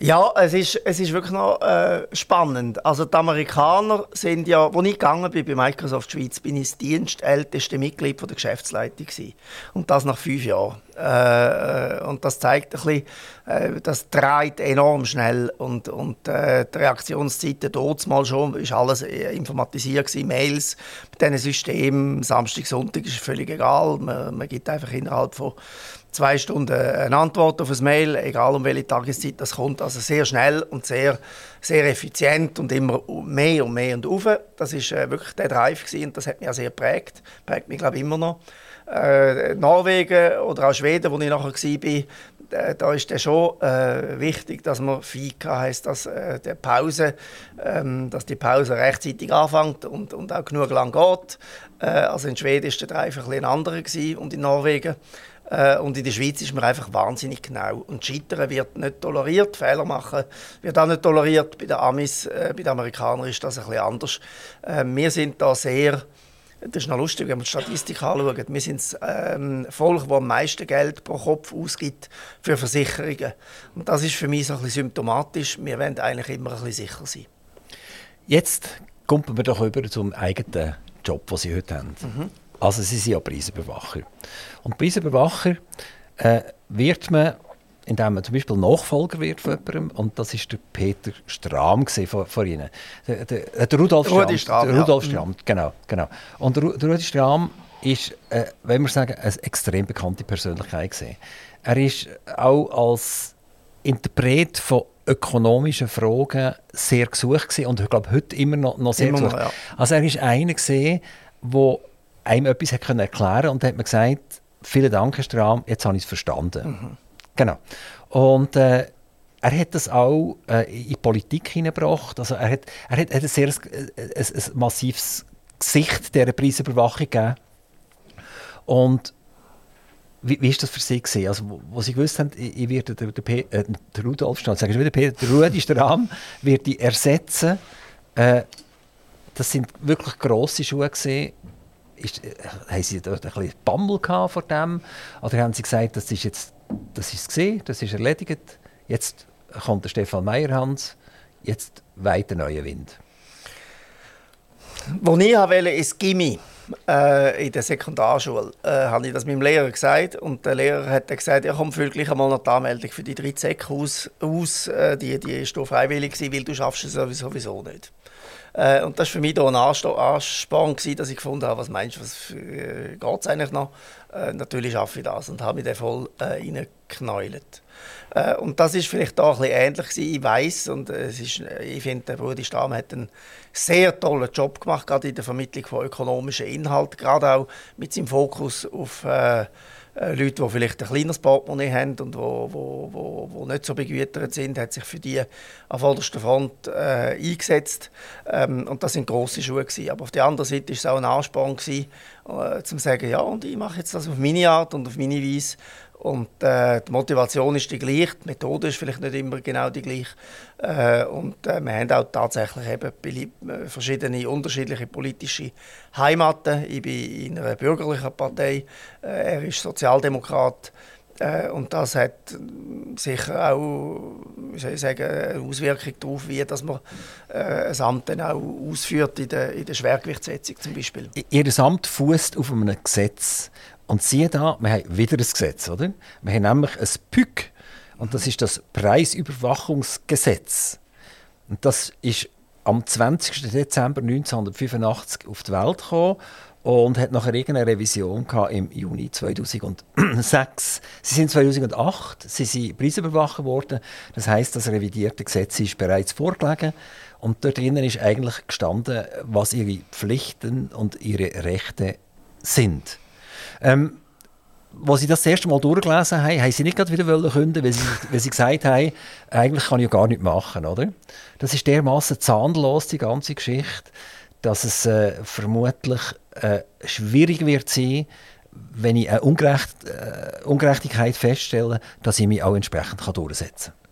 Ja, es ist, es ist wirklich noch äh, spannend. Also die Amerikaner sind ja, als ich gegangen bin bei Microsoft Schweiz, bin ich das dienstälteste Mitglied von der Geschäftsleitung gewesen. Und das nach fünf Jahren. Äh, äh und das zeigt ein bisschen, äh, das dreht enorm schnell und, und äh, die Reaktionszeiten dort mal schon, ist alles äh, informatisiert gewesen, Mails mit diesen Systemen, Samstag, Sonntag ist völlig egal. Man, man gibt einfach innerhalb von zwei Stunden eine Antwort auf ein Mail, egal um welche Tageszeit das kommt. Also sehr schnell und sehr, sehr effizient und immer mehr und mehr und auf. Das ist äh, wirklich der Drive und das hat mich auch sehr geprägt. Prägt mich, glaube ich, immer noch. Äh, Norwegen oder auch Schweden, wo ich nachher war, da ist es schon äh, wichtig, dass man Fika heißt, dass äh, der Pause, ähm, dass die Pause rechtzeitig anfängt und, und auch genug lang geht. Äh, also in Schweden ist der Drive ein bisschen anderer gewesen, und in Norwegen. Äh, und in der Schweiz ist man einfach wahnsinnig genau. Und Scheitern wird nicht toleriert, Fehler machen wird auch nicht toleriert. Bei den Amis, äh, bei den Amerikanern ist das ein bisschen anders. Äh, wir sind da sehr, das ist noch lustig, wenn man die Statistik anschaut, wir sind das ähm, Volk, das am meisten Geld pro Kopf ausgibt für Versicherungen. Und das ist für mich so ein bisschen symptomatisch. Wir wollen eigentlich immer ein bisschen sicher sein. Jetzt kommen wir doch über zum eigenen Job, den Sie heute haben. Mhm. Also Sie sind ja Preisüberwacher. Und Preisüberwacher äh, wird man indem man zum Beispiel Nachfolger wird von jemandem. Und das war der Peter Strahm von, von Ihnen. Der, der, der Rudolf Strahm. Rudi Strahm, der Rudolf Strahm ja. genau, genau. Und der, der Rudi Strahm ist, äh, wenn wir sagen, eine extrem bekannte Persönlichkeit gewesen. Er ist auch als Interpret von ökonomischen Fragen sehr gesucht gewesen und ich glaube heute immer noch, noch sehr immer gesucht. Noch, ja. Also er ist einer gesehen, der einem etwas hat können erklären und hat mir gesagt, vielen Dank, Herr Strahm, jetzt habe ich es verstanden. Mhm. Genau. Und äh, er hat das auch äh, in die Politik hineingebracht. Also er hat, er hat, hat ein sehr ein, ein, ein massives Gesicht dieser Preisüberwachung gegeben. Und wie, wie ist das für Sie gesehen? Also, wo, wo Sie gewusst haben, ich, ich werde der, der, äh, der Rudolf Strand, sagen Sie wieder, Peter, der Rudi Strahm wird die ersetzen. Äh, das sind wirklich grosse Schuhe gesehen. Ist, äh, haben Sie dort ein bisschen Bammel vor dem? Oder haben Sie gesagt, das ist jetzt, das ist gesehen, das ist erledigt, jetzt kommt der Stefan Meyerhans, jetzt weiter neuer Wind? Wo ich wollte, ist Gimmi äh, in der Sekundarschule äh, habe ich das meinem Lehrer gesagt und der Lehrer hat dann gesagt, ja komm, füll gleich einmal noch die Anmeldung für die dritte Sek aus, aus. Äh, die, die ist freiwillig gewesen, weil du schaffst es sowieso nicht. Äh, und das war für mich da ein Ansporn, gewesen, dass ich gefunden habe, was meinst du, was äh, geht es eigentlich noch? Äh, natürlich schaffe ich das und habe mich dann voll äh, reingeknäult. Äh, und das ist vielleicht da ein bisschen ähnlich gewesen. Ich weiß und äh, es ist, ich finde, der Rudi Stamm hat einen sehr tollen Job gemacht, gerade in der Vermittlung von ökonomischen Inhalten, gerade auch mit seinem Fokus auf äh, Leute, die vielleicht ein kleines Portemonnaie haben und wo, wo, wo, wo nicht so begütert sind, hat sich für die an vorderster Front äh, eingesetzt. Ähm, und das sind grosse Schuhe gewesen. Aber auf der anderen Seite war es auch ein Ansporn gewesen, äh, zu sagen, ja, und ich mache jetzt das auf meine Art und auf meine Weise. Und äh, die Motivation ist die gleiche, die Methode ist vielleicht nicht immer genau die gleiche. Äh, und äh, wir haben auch tatsächlich eben äh, verschiedene unterschiedliche politische Heimaten. Ich bin in einer bürgerlichen Partei, äh, er ist Sozialdemokrat. Äh, und das hat sicher auch wie soll ich sagen, eine Auswirkung darauf, wie dass man ein Amt dann auch ausführt in der, in der Schwergewichtssetzung zum Beispiel. Ihr Amt fußt auf einem Gesetz. Und siehe da, wir haben wieder ein Gesetz, oder? Wir haben nämlich ein PÜG. Und das ist das Preisüberwachungsgesetz. Und das ist am 20. Dezember 1985 auf die Welt gekommen und hat nachher irgendeine Revision im Juni 2006. Sie sind 2008, sie sind Preisüberwacher worden. Das heißt, das revidierte Gesetz ist bereits vorgelegen und dort drinnen ist eigentlich gestanden, was ihre Pflichten und ihre Rechte sind. Ähm, als sie das, das erste Mal durchgelesen haben, haben sie nicht wieder künden, weil sie, weil sie gesagt haben, eigentlich kann ich ja gar nichts machen, oder? Das ist dermaßen zahnlos die ganze Geschichte, dass es äh, vermutlich äh, schwierig wird sein, wenn ich eine Ungerecht, äh, Ungerechtigkeit feststelle, dass ich mich auch entsprechend kann durchsetzen kann.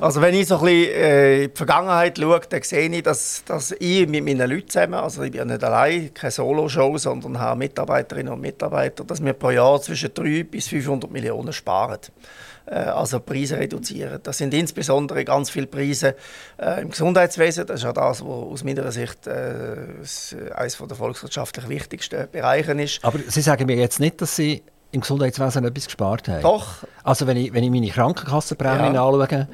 Also wenn ich so ein bisschen äh, in die Vergangenheit schaue, dann sehe ich, dass, dass ich mit meinen Leuten zusammen, also ich bin ja nicht allein, keine Solo-Show, sondern habe Mitarbeiterinnen und Mitarbeiter, dass wir pro Jahr zwischen 300 bis 500 Millionen sparen. Äh, also Preise reduzieren. Das sind insbesondere ganz viele Preise äh, im Gesundheitswesen. Das ist ja das, was aus meiner Sicht äh, eines der volkswirtschaftlich wichtigsten Bereiche ist. Aber Sie sagen mir jetzt nicht, dass Sie im Gesundheitswesen etwas gespart haben? Doch. Also wenn ich, wenn ich meine Krankenkassenprämien ja. anschaue,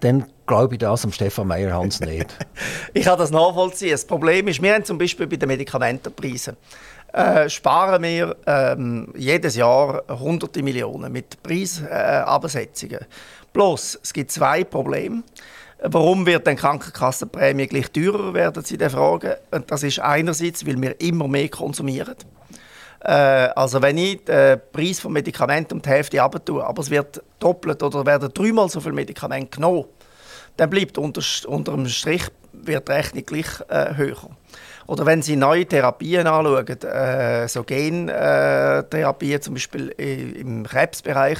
dann glaube ich das am Stefan Meyerhans nicht. <laughs> ich kann das nachvollziehen. Das Problem ist, wir haben zum Beispiel bei den Medikamentenpreisen äh, sparen wir ähm, jedes Jahr hunderte Millionen mit Preisabsetzungen. Äh, Bloß, es gibt zwei Probleme. Warum wird die Krankenkassenprämie gleich teurer, werden Sie fragen. Und das ist einerseits, weil wir immer mehr konsumieren. Äh, also wenn ich den Preis von Medikamenten um die Hälfte abtue, aber es wird doppelt oder werden dreimal so viele Medikamente genommen, dann bleibt unter, unter dem Strich wird die Rechnung gleich äh, höher. Oder wenn Sie neue Therapien anschauen, äh, so Gentherapien zum Beispiel im Krebsbereich,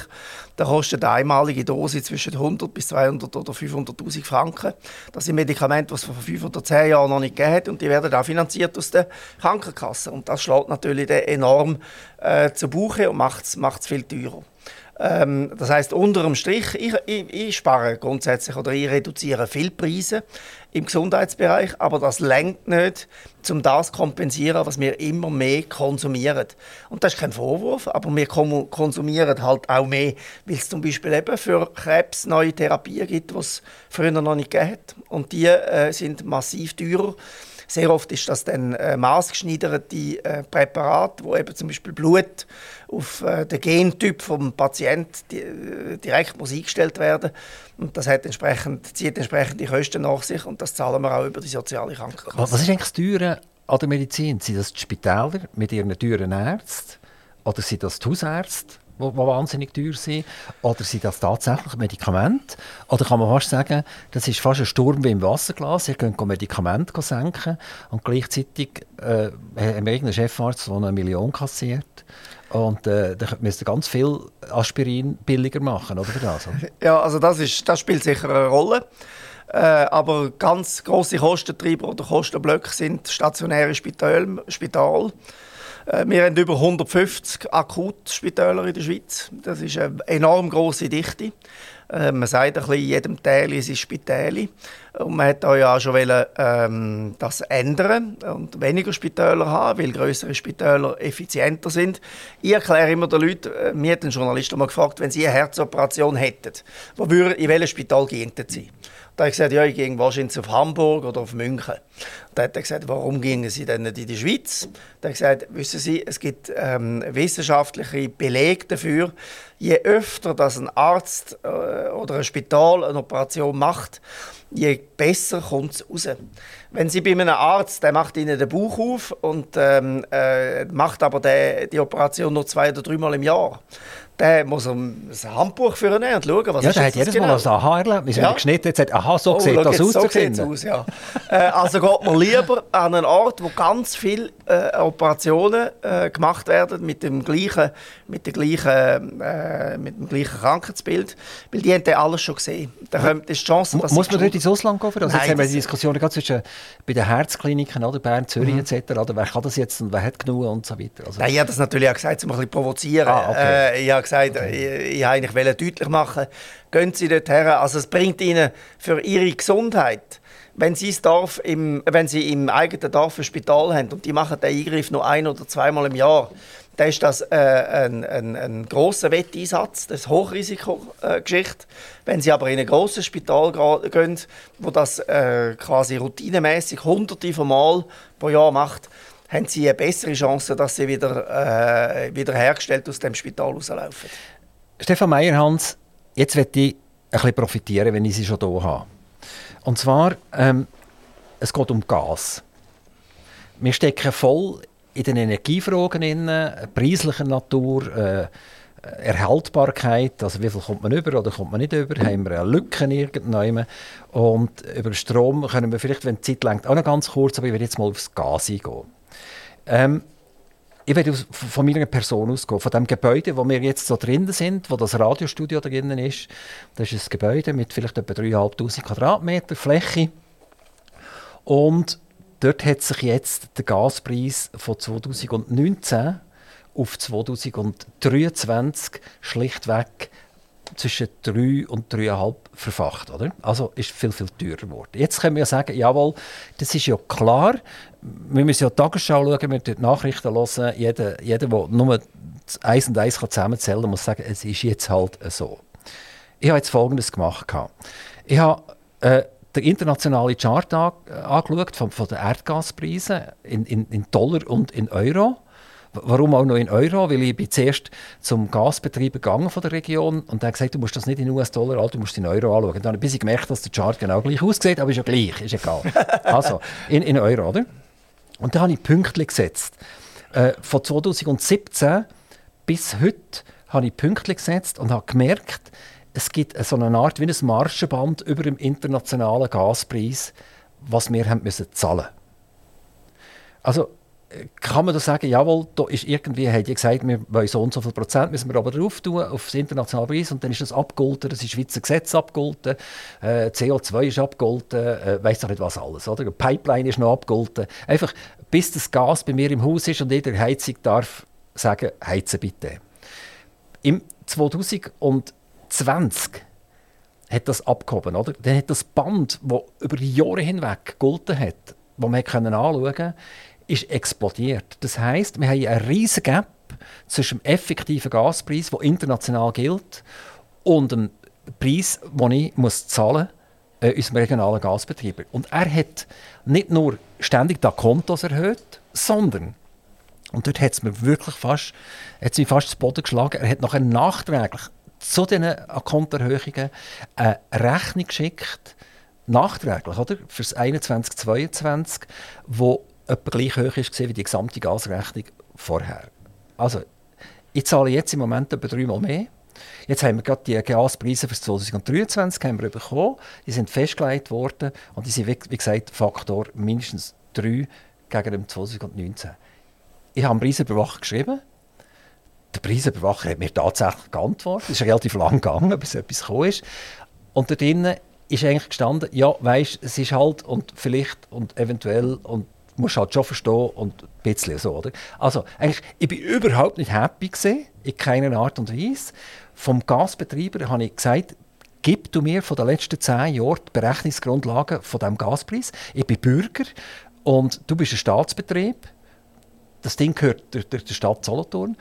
da kostet eine einmalige Dosis zwischen 100 bis 200 oder 500'000 Franken. Das sind Medikamente, die es vor fünf oder zehn Jahren noch nicht gegeben und die werden auch finanziert aus der Krankenkasse. Und das schlägt natürlich enorm äh, zu Buche und macht es viel teurer. Ähm, das heißt unter dem Strich, ich, ich, ich, spare grundsätzlich oder ich reduziere viel Preise im Gesundheitsbereich, aber das lenkt nicht, um das zu kompensieren, was wir immer mehr konsumieren. Und das ist kein Vorwurf, aber wir konsumieren halt auch mehr, weil es zum Beispiel eben für Krebs neue Therapien gibt, die es früher noch nicht hat. Und die äh, sind massiv teurer. Sehr oft ist das dann äh, maßgeschneiderte äh, Präparat, wo eben zum Beispiel Blut auf äh, den Gentyp vom Patienten di äh, direkt muss eingestellt werden und das hat entsprechend, zieht entsprechende Kosten nach sich und das zahlen wir auch über die soziale Krankenkasse. Was ist eigentlich das Teure an der Medizin? Sind das die Spitäler mit ihren teuren Ärzten oder sind das die Hausärzte? Die wahnsinnig teuer sind? Oder sind das tatsächlich Medikamente? Oder kann man fast sagen, das ist fast ein Sturm wie im Wasserglas. Ihr könnt Medikamente senken und gleichzeitig äh, haben wir irgendeinen Chefarzt, der eine Million kassiert. Und äh, da müsste ganz viel Aspirin billiger machen? Oder? Ja, also das, ist, das spielt sicher eine Rolle. Äh, aber ganz große Kostentreiber oder Kostenblöcke sind stationäre Spital. Spital. Äh, wir haben über 150 Akutspitäler in der Schweiz. Das ist eine enorm große Dichte. Äh, man sagt ein bisschen, in jedem Teil ist es Spitäli. Und man hat ja schon wollen, ähm, das ändern und weniger Spitäler haben, weil größere Spitäler effizienter sind. Ich erkläre immer den Leuten, äh, mir hat ein Journalist mal gefragt, wenn sie eine Herzoperation hätten, wo würde, in welches Spital gehen sie? Da habe ich gesagt, ja, ich gehe wahrscheinlich auf Hamburg oder auf München. Da hat er gesagt, warum gingen Sie denn nicht in die Schweiz? Da habe ich gesagt, wissen Sie, es gibt ähm, wissenschaftliche Belege dafür, je öfter dass ein Arzt äh, oder ein Spital eine Operation macht, je besser kommt es raus. Wenn Sie bei einem Arzt, der macht Ihnen den Bauch auf und ähm, äh, macht aber die, die Operation nur zwei oder dreimal im Jahr, der muss ein Handbuch für ihn und schauen, was ja, ist der hat jedes genau? Mal ein Aha-Erlebnis. Ja. Wenn er geschnitten hat, sagt, aha, so oh, sieht das aus. So sieht's aus ja. äh, also geht man lieber an einen Ort, wo ganz viele äh, Operationen äh, gemacht werden mit dem gleichen, mit der gleichen, äh, mit dem gleichen Krankheitsbild, weil die haben das alles schon gesehen. Da kommt die Chance, dass Muss man dort ins Ausland gehen? Also Nein, jetzt haben wir die Diskussion zwischen bei den Herzkliniken, oder Bern, Zürich mhm. etc. Oder wer kann das jetzt und wer hat genug und so weiter. Also Nein, ich habe das natürlich auch gesagt, um ein bisschen provozieren. Ah, okay. Äh, ich habe gesagt, okay. ich, ich eigentlich deutlich machen, gehen Sie dort her. Also es bringt Ihnen für Ihre Gesundheit wenn Sie, Dorf im, wenn Sie im eigenen Dorf ein Spital haben und die machen den Eingriff nur ein- oder zweimal im Jahr, dann ist das äh, ein, ein, ein großer Wetteinsatz, das ist Hochrisikogeschichte. Wenn Sie aber in ein großes Spital gehen, wo das äh, quasi routinemäßig hunderte von Mal pro Jahr macht, haben Sie eine bessere Chance, dass Sie wieder, äh, wieder hergestellt aus dem Spital rauslaufen. Stefan Meyerhans, jetzt werde ich ein bisschen profitieren, wenn ich Sie schon hier habe. Und zwar, ähm, es geht um Gas. Wir stecken voll in den Energiefragen, preislicher Natur, äh, Erhaltbarkeit, also wie viel kommt man über oder kommt man nicht über, haben wir eine Lücke irgendwann. Und über Strom können wir vielleicht, wenn die Zeit längt, auch noch ganz kurz, aber ich werde jetzt mal aufs Gas eingehen. Ähm, ich werde von meiner Person ausgehen, von dem Gebäude, wo wir jetzt so drinnen sind, wo das Radiostudio drinnen ist. Das ist ein Gebäude mit vielleicht etwa 3'500 Quadratmeter Fläche. Und dort hat sich jetzt der Gaspreis von 2019 auf 2023 schlichtweg zwischen 3 und 3,5 verfacht. Oder? Also ist viel, viel teurer geworden. Jetzt können wir ja sagen, jawohl, das ist ja klar. Wir müssen ja die Tagesschau schauen, wir die Nachrichten hören. Jeder, jeder der nur eins und eins zusammenzählen kann, muss sagen, es ist jetzt halt so. Ich habe jetzt Folgendes gemacht. Ich habe äh, den internationalen Chart an, angeschaut von, von den Erdgaspreisen in, in, in Dollar und in Euro. Warum auch noch in Euro? Weil ich bin zuerst zum Gasbetreiber gegangen von der Region und hat gesagt, du musst das nicht in US-Dollar du musst in Euro anschauen. Dann habe ich ein bisschen gemerkt, dass der Chart genau gleich aussieht, aber ist ja gleich, ist egal. <laughs> also, in, in Euro, oder? Und da habe ich Pünktchen gesetzt. Äh, von 2017 bis heute habe ich Pünktchen gesetzt und habe gemerkt, es gibt so eine Art wie ein Marschenband über dem internationalen Gaspreis, was wir haben müssen zahlen. Also kann man da sagen, jawohl, da ist irgendwie, hat ja gesagt, wir wollen so und so viel Prozent, müssen wir aber drauf tun, auf das internationale Preis, und dann ist das abgegolten, das ist Schweizer Gesetz abgegolten, äh, CO2 ist abgegolten, äh, weiss doch nicht was alles, oder? Die Pipeline ist noch abgegolten. Einfach, bis das Gas bei mir im Haus ist und jeder Heizung darf sagen, heizen bitte. Im 2020 hat das abgehoben, oder? Dann hat das Band, das über Jahre hinweg gegolten hat, das man anschauen konnte, ist explodiert. Das heißt, wir haben einen riesigen Gap zwischen dem effektiven Gaspreis, der international gilt, und dem Preis, den ich muss zahlen muss, äh, unserem regionalen Gasbetreiber. Und er hat nicht nur ständig die Kontos erhöht, sondern, und dort hat es mir wirklich fast, hat's mich fast zu Boden geschlagen, er hat nachher nachträglich zu diesen Kontoerhöhungen eine Rechnung geschickt, nachträglich, oder? Für das 21, 22, wo etwa gleich hoch ist wie die gesamte Gasrechnung vorher. Also, ich zahle jetzt im Moment etwa dreimal mehr. Jetzt haben wir gerade die Gaspreise für 2023 haben wir bekommen. Die sind festgelegt worden und die sind, wie gesagt, Faktor mindestens 3 gegen 2019. Ich habe einen Preisüberwacher geschrieben. Der Preisüberwacher hat mir tatsächlich geantwortet. Es ist relativ lang gegangen, bis etwas gekommen ist. Und da drinnen ist eigentlich gestanden, ja, weißt, es ist halt und vielleicht und eventuell und musst halt schon verstehen und ein bisschen so, oder? Also, eigentlich, ich bin überhaupt nicht happy gewesen, in keiner Art und Weise. Vom Gasbetreiber habe ich gesagt, gib du mir von den letzten zehn Jahren die Berechnungsgrundlagen von diesem Gaspreis. Ich bin Bürger und du bist ein Staatsbetrieb. Das Ding gehört der, der Stadt Solothurn.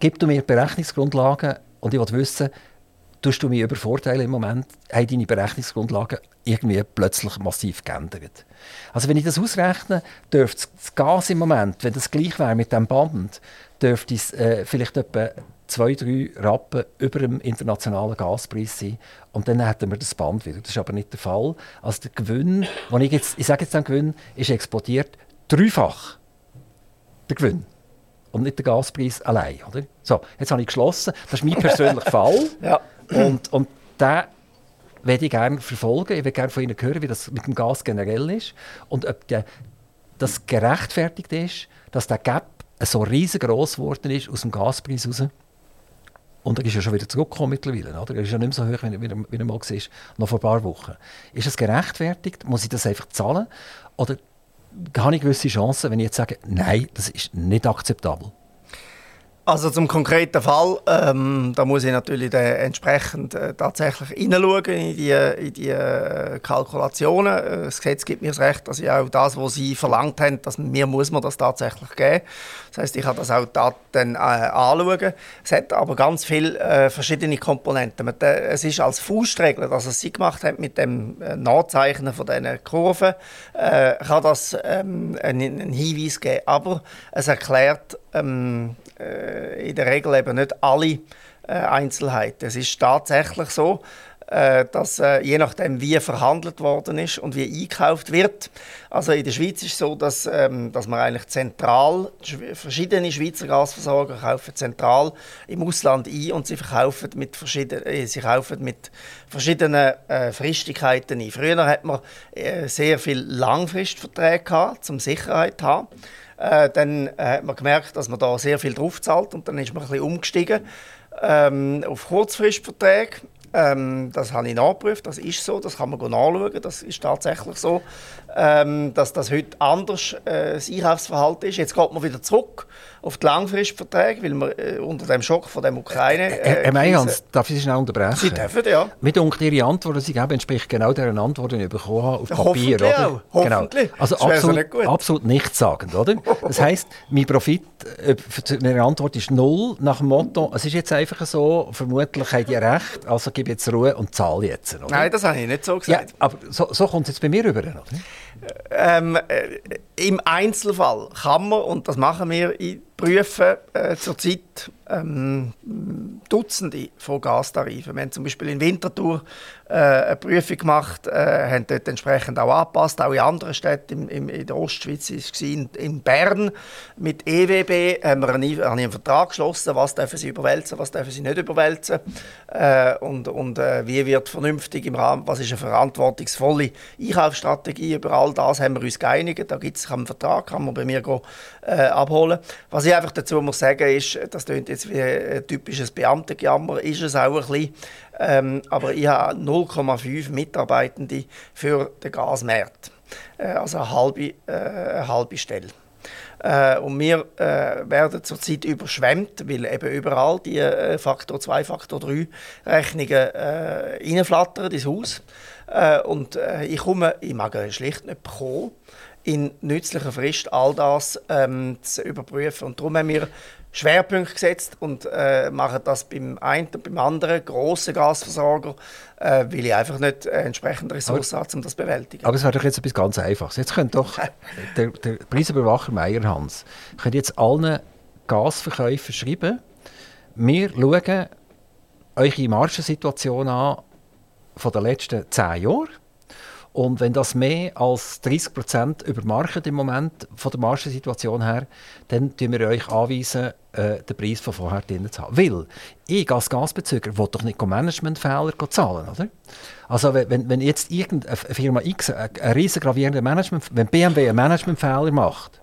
Gib du mir Berechnungsgrundlagen und ich will wissen, tust du mich übervorteilen im Moment, haben deine Berechnungsgrundlagen irgendwie plötzlich massiv geändert. Also wenn ich das ausrechne, dürfte das Gas im Moment, wenn das gleich wäre mit dem Band, dürfte es äh, vielleicht etwa zwei, drei Rappen über dem internationalen Gaspreis sein und dann hätten wir das Band wieder. Das ist aber nicht der Fall. Also der Gewinn, ich jetzt, ich sage jetzt den Gewinn, ist explodiert dreifach. Der Gewinn und nicht der Gaspreis allein. Oder? So, jetzt habe ich geschlossen. Das ist mein persönlicher Fall. <laughs> Ja. Und, und den werde ich gerne verfolgen. Ich würde gerne von Ihnen hören, wie das mit dem Gas generell ist und ob der, das gerechtfertigt ist, dass der Gap so riesengroß geworden ist aus dem Gaspreis raus. Und er ist ja schon wieder zurückgekommen mittlerweile. Oder? Er ist ja nicht mehr so hoch, wie, wie, wie er mal war, noch vor ein paar Wochen. Ist das gerechtfertigt? Muss ich das einfach zahlen? Oder habe ich gewisse Chancen, wenn ich jetzt sage, nein, das ist nicht akzeptabel? Also zum konkreten Fall, ähm, da muss ich natürlich entsprechend äh, tatsächlich hineinschauen in die, in die äh, Kalkulationen. Äh, das Gesetz gibt mir das Recht, dass ich auch das, was Sie verlangt haben, dass mir muss man das tatsächlich geben. Das heißt, ich kann das auch da, dann äh, anschauen. Es hat aber ganz viele äh, verschiedene Komponenten. Man, äh, es ist als Faustregel, dass es Sie gemacht haben mit dem Nachzeichnen von diesen Kurven, kann das ähm, einen, einen Hinweis geben. Aber es erklärt ähm, äh, in der Regel eben nicht alle äh, Einzelheiten. Es ist tatsächlich so, äh, dass äh, je nachdem, wie verhandelt worden ist und wie eingekauft wird. Also in der Schweiz ist es so, dass, ähm, dass man eigentlich zentral, verschiedene Schweizer Gasversorger kaufen zentral im Ausland ein und sie verkaufen mit, verschieden, äh, sie kaufen mit verschiedenen äh, Fristigkeiten ein. Früher hat man äh, sehr viel Langfristverträge gehabt, um Sicherheit zu haben. Äh, dann äh, hat man gemerkt, dass man da sehr viel drauf zahlt und dann ist man ein bisschen umgestiegen ähm, auf Kurzfristverträge. Ähm, das habe ich nachgeprüft, das ist so, das kann man nachschauen, das ist tatsächlich so, ähm, dass das heute anders äh, das Einkaufsverhalten ist. Jetzt geht man wieder zurück auf die Langfristverträge, weil wir äh, unter dem Schock von der Ukraine... Äh, Herr Meyers, darf ich Sie schnell unterbrechen? Sie dürfen, ja. Mit Ihre Antwort, die Sie geben, entspricht genau der Antwort, die ich bekommen habe auf Papier. Hoffentlich oder? Auch. Genau. Hoffentlich. Also absolut, nicht absolut nichtssagend, oder? Das heisst, mein Profit äh, Ihre Antwort ist null, nach dem Motto, es ist jetzt einfach so, vermutlich haben die recht, also gebe jetzt Ruhe und zahle jetzt. Oder? Nein, das habe ich nicht so gesagt. Ja, aber so, so kommt es jetzt bei mir rüber, oder? Ähm, äh, Im Einzelfall kann man, und das machen wir in prüfen äh, zurzeit ähm, Dutzende von Gastarifen. Wir haben zum Beispiel in Winterthur äh, eine Prüfung gemacht, äh, haben dort entsprechend auch angepasst, auch in anderen Städten im, im, in der Ostschweiz ist in, in Bern. Mit EWB haben wir einen, einen Vertrag geschlossen, was dürfen sie überwälzen, was dürfen sie nicht überwälzen? Äh, und, und äh, wie wird vernünftig im Rahmen, was ist eine verantwortungsvolle Einkaufsstrategie, über all das haben wir uns geeinigt, da gibt es einen Vertrag, kann man bei mir go, äh, abholen. Was ich einfach dazu muss sagen ist, das klingt jetzt wie ein typisches Beamtengejammer, ist es auch ein bisschen, ähm, aber ich habe 0,5 Mitarbeitende für den Gasmarkt. Äh, also eine halbe, äh, eine halbe Stelle. Äh, und wir äh, werden zurzeit überschwemmt, weil eben überall die äh, Faktor 2, Faktor 3 Rechnungen äh, reinflattern ins Haus. Äh, und äh, ich komme, ich mag schlicht nicht bekommen, in nützlicher Frist all das ähm, zu überprüfen. Und darum haben wir Schwerpunkte gesetzt und äh, machen das beim einen und beim anderen grossen Gasversorger, äh, weil ich einfach nicht äh, entsprechende Ressourcen habe, um das zu bewältigen. Aber es wäre doch jetzt etwas ganz Einfaches. Jetzt könnte doch <laughs> der, der Preisüberwacher Meyerhans könnte jetzt allen Gasverkäufern schreiben, wir schauen eure Margensituation an von den letzten zehn Jahren und wenn das mehr als 30 Prozent übermarken im Moment von der Margensituation her, dann tun wir euch anweisen, äh, den Preis von vorher drin zu haben. Weil ich als Gasbezüger will doch nicht Managementfehler zahlen, oder? Also wenn, wenn jetzt irgendeine Firma X einen riesen gravierenden Management, wenn BMW einen Managementfehler macht,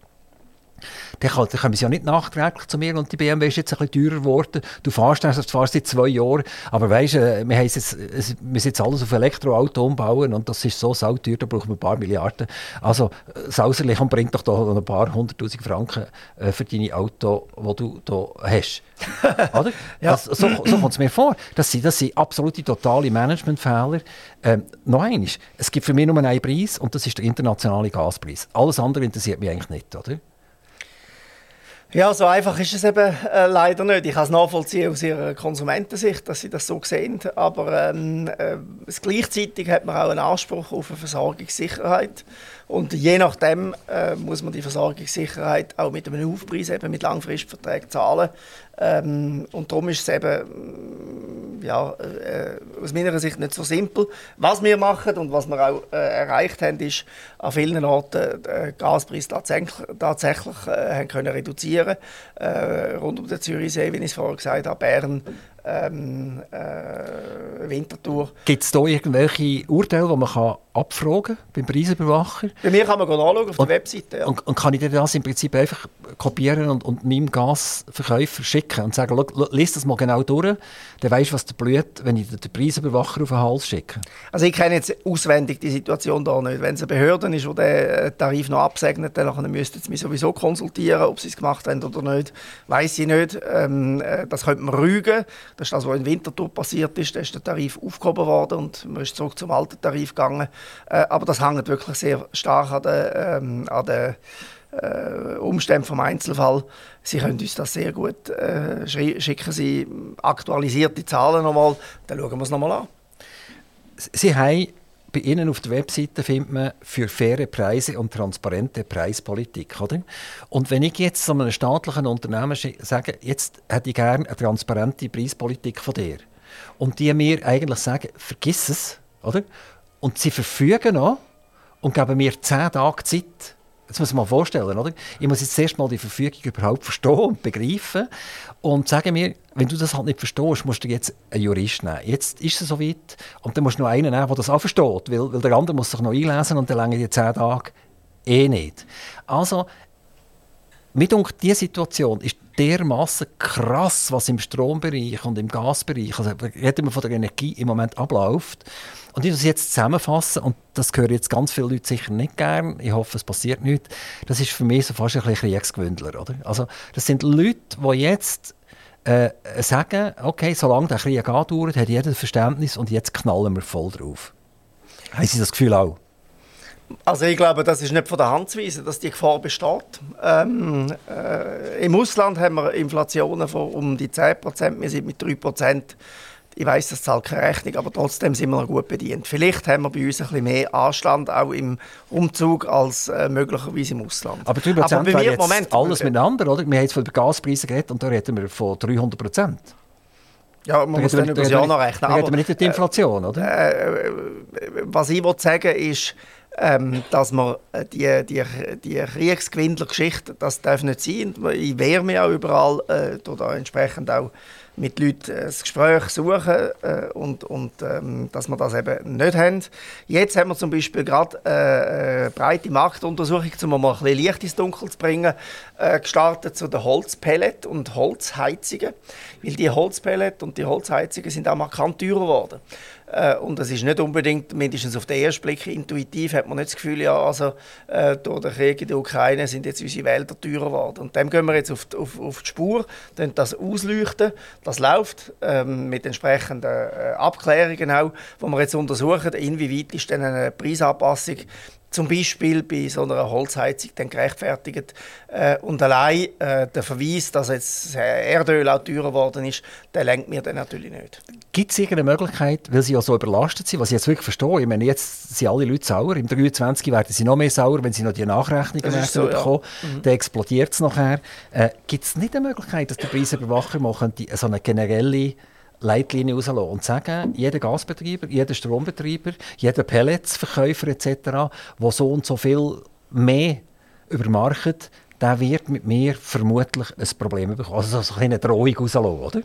dann, kommen sie ja nicht nachträglich zu mir und die BMW ist jetzt ein bisschen teurer geworden. Du fährst erst zwar seit zwei Jahren, aber weißt, äh, wir, jetzt, müssen jetzt alles auf Elektroauto umbauen und das ist so sauteuer, da brauchen wir ein paar Milliarden. Also äh, sauserlich und bringt doch da ein paar hunderttausend Franken äh, für deine Auto, die du da hast. <laughs> Oder? ja. das, so so kommt es mir vor. Das sind, das sind absolute totale Managementfehler. Ähm, noch eines, es gibt für mich nur einen Preis und das ist der internationale Gaspreis. Alles andere interessiert mich eigentlich nicht, oder? Ja, so einfach ist es eben äh, leider nicht. Ich kann es nachvollziehen aus ihrer Konsumentensicht, dass sie das so sehen. Aber ähm, äh, gleichzeitig hat man auch einen Anspruch auf eine Versorgungssicherheit. Und je nachdem äh, muss man die Versorgungssicherheit auch mit einem Aufpreis, eben mit Langfristverträgen zahlen. Ähm, und darum ist es eben mm, ja, äh, aus meiner Sicht nicht so simpel. Was wir machen und was wir auch äh, erreicht haben, ist an vielen Orten den Gaspreis tatsächlich, tatsächlich äh, können reduzieren äh, Rund um den Zürichsee, wie ich es vorher gesagt habe, Bern, ähm, äh, Winterthur. Gibt es da irgendwelche Urteile, die man kann abfragen kann beim Preisüberwacher? Bei mir kann man nachschauen auf und, der Webseite. Ja. Und, und, kann ich dir das im Prinzip einfach kopieren und, und meinem Gasverkäufer schicken und sagen, lies das mal genau durch, dann weisst du, was der blüht, wenn ich den Preisüberwacher auf den Hals schicke. Also ich kenne jetzt auswendig die Situation da nicht. Wenn es eine Behörde ist, die den Tarif noch absegnet, dann müssten sie mich sowieso konsultieren, ob sie es gemacht haben oder nicht. Weiß ich nicht. Ähm, äh, das könnte man rügen. Das ist das, was in Winterthur passiert ist. Da ist der Tarif aufgehoben worden und man ist zurück zum alten Tarif gegangen. Äh, aber das hängt wirklich sehr stark an den, ähm, an den äh, Umständen vom Einzelfall. Sie können uns das sehr gut äh, schicken. Sie aktualisierte Zahlen nochmal, dann schauen wir es nochmal an. Sie haben bei Ihnen auf der Webseite findet man für faire Preise und transparente Preispolitik. Oder? Und wenn ich jetzt zu einem staatlichen Unternehmen sage, jetzt hätte ich gerne eine transparente Preispolitik von dir, und die mir eigentlich sagen, vergiss es, oder? und sie verfügen noch und geben mir zehn Tage Zeit, Jetzt muss man mal vorstellen, oder? Ich muss jetzt zuerst mal die Verfügung überhaupt verstehen und begreifen und sagen mir, wenn du das halt nicht verstehst, musst du jetzt einen Jurist nehmen. Jetzt ist es soweit und dann musst du noch einen nehmen, der das auch versteht, weil, weil der andere muss sich noch einlesen und dann länger die zehn Tage eh nicht. Also, mir denkt, diese Situation ist dermaßen krass, was im Strombereich und im Gasbereich, also reden wir von der Energie im Moment abläuft. Und ich das jetzt zusammenfassen, und das hören jetzt ganz viele Leute sicher nicht gern, ich hoffe, es passiert nicht, das ist für mich so fast ein bisschen Kriegsgewündler. Oder? Also, das sind Leute, die jetzt äh, sagen, okay, solange der Krieg andauert, hat jeder Verständnis und jetzt knallen wir voll drauf. Haben Sie das Gefühl auch? Also ich glaube, das ist nicht von der Hand zu weisen, dass die Gefahr besteht. Ähm, äh, Im Ausland haben wir Inflationen von um die 10%, wir sind mit 3% ich weiß, das zahlt keine Rechnung, aber trotzdem sind wir noch gut bedient. Vielleicht haben wir bei uns ein bisschen mehr Anstand auch im Umzug als äh, möglicherweise im Ausland. Aber 3% aber bei mir, jetzt Moment, alles miteinander, oder? Wir haben jetzt von den Gaspreisen geredet und da reden wir von 300 Prozent. Ja, man da muss dann über das Jahr noch rechnen. Da reden wir nicht über die Inflation, äh, oder? Äh, äh, was ich sagen ist, ähm, dass man äh, die, die, die Kriegsgewindler-Geschichte, das darf nicht sein. Ich wehre mich auch überall, äh, da entsprechend auch mit Leuten ein Gespräch suchen äh, und, und ähm, dass wir das eben nicht haben. Jetzt haben wir zum Beispiel gerade äh, eine breite Marktuntersuchung, um mal ein bisschen Licht ins Dunkel zu bringen, äh, gestartet zu den Holzpellet und Holzheizungen, weil die Holzpellet und die Holzheizungen sind auch markant teurer geworden. Äh, und das ist nicht unbedingt, mindestens auf den ersten Blick, intuitiv, hat man nicht das Gefühl, ja, also äh, durch den Krieg in der Ukraine sind jetzt unsere Wälder teurer geworden. Und dem gehen wir jetzt auf die, auf, auf die Spur, dann das ausleuchten, das läuft ähm, mit entsprechenden äh, Abklärungen auch, wo wir jetzt untersuchen, inwieweit ist denn eine Preisanpassung zum Beispiel bei so einer Holzheizung dann gerechtfertigt. Äh, und allein äh, der Verweis, dass jetzt Erdöl auch teurer geworden ist, der lenkt mir dann natürlich nicht. Gibt es irgendeine Möglichkeit, weil sie ja so überlastet sind, was ich jetzt wirklich verstehe, ich meine, jetzt sind alle Leute sauer, im 23 werden sie noch mehr sauer, wenn sie noch die Nachrechnungen so, bekommen, ja. mhm. dann explodiert es nachher. Äh, Gibt es nicht eine Möglichkeit, dass der Preisüberwacher mal so eine generelle Leitlinie rauslassen und sagen, jeder Gasbetreiber, jeder Strombetreiber, jeder Pelletsverkäufer etc., der so und so viel mehr übermarkt, der wird mit mir vermutlich ein Problem bekommen. Also so eine Drohung rauslassen, oder?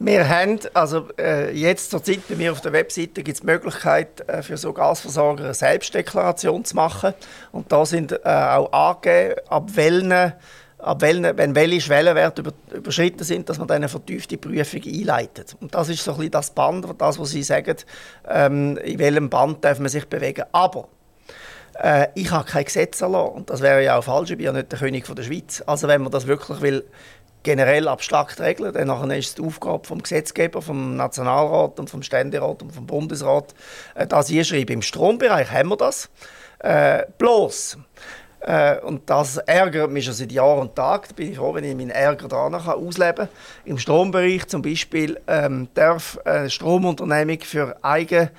Wir haben, also äh, jetzt zur Zeit bei mir auf der Webseite gibt es die Möglichkeit äh, für so Gasversorger eine Selbstdeklaration zu machen und da sind äh, auch angegeben, ab welchen ab welchen, wenn welche Schwellenwerte über, überschritten sind, dass man dann eine vertiefte Prüfung einleitet. Und das ist so ein das Band, das, was Sie sagen, ähm, in welchem Band darf man sich bewegen. Aber äh, ich habe kein Gesetz erlassen und das wäre ja auch falsch, ich bin ja nicht der König von der Schweiz. Also wenn man das wirklich will, generell abstrakt regeln, dann ist es die Aufgabe vom Gesetzgeber, vom Nationalrat und vom Ständerat und vom Bundesrat, äh, das einschreiben. Im Strombereich haben wir das. Äh, bloß äh, und das ärgert mich schon seit Jahr und Tag. Da bin ich froh, wenn ich meinen Ärger daran ausleben kann. Im Strombereich zum Beispiel ähm, darf eine Stromunternehmung für eigene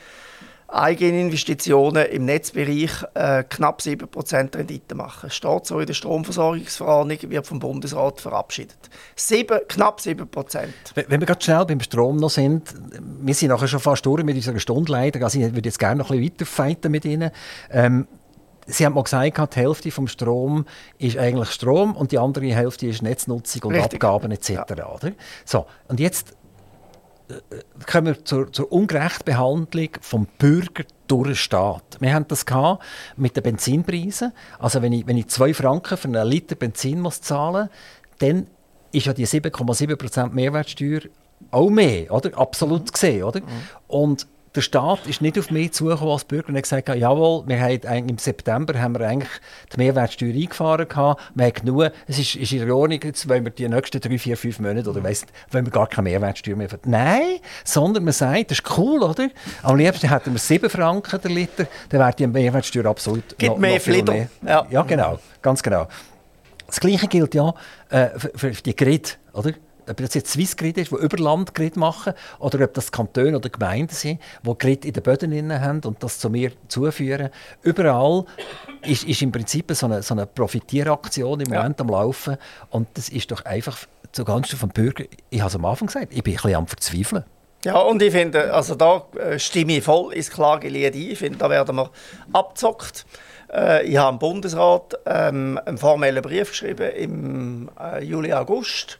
Eigeninvestitionen im Netzbereich äh, knapp 7% Rendite machen. Steht so in der Stromversorgungsverordnung, wird vom Bundesrat verabschiedet. 7, knapp 7%. Wenn wir gerade schnell beim Strom noch sind, wir sind nachher schon fast durch mit unserer Stunde leider, also ich würde jetzt gerne noch ein bisschen weiterfighten mit Ihnen. Ähm, Sie haben mal gesagt, die Hälfte vom Strom ist eigentlich Strom und die andere Hälfte ist Netznutzung und Richtig. Abgaben etc. Ja. Oder? So, und jetzt äh, kommen wir zur, zur Ungerechtbehandlung vom Bürger durch den Staat. Wir haben das mit den Benzinpreisen. Also wenn ich, wenn ich zwei Franken für einen Liter Benzin muss zahlen dann ist ja die 7,7% Mehrwertsteuer auch mehr, oder? absolut mhm. gesehen. Oder? Mhm. Und der Staat ist nicht auf mich zugekommen als Bürger und hat gesagt, jawohl, wir haben im September haben wir eigentlich die Mehrwertsteuer eingefahren gehabt, wir haben genug, es ist, ist in Ordnung, jetzt wollen wir die nächsten drei, vier, fünf Monate oder weiss, wollen wir gar keine Mehrwertsteuer mehr Nein, sondern man sagt, das ist cool, oder? Am liebsten hätten wir 7 Franken der Liter, dann wäre die Mehrwertsteuer absolut Gibt noch, mehr noch viel mehr. Ja. ja, genau, ganz genau. Das Gleiche gilt ja äh, für, für die Grid, oder? Ob das jetzt Swissgrid ist, die über Landgrid machen, oder ob das Kantone oder Gemeinden sind, die Grid in den Böden haben und das zu mir zuführen. Überall ist, ist im Prinzip so eine, so eine Profitieraktion im Moment ja. am Laufen und das ist doch einfach zugunsten vom Bürger, ich habe es am Anfang gesagt, ich bin ein bisschen am Verzweifeln. Ja, und ich finde, also da äh, stimme ich voll ins Klagelied ein. Ich finde, da werden wir abzockt. Äh, ich habe im Bundesrat ähm, einen formellen Brief geschrieben im äh, Juli, August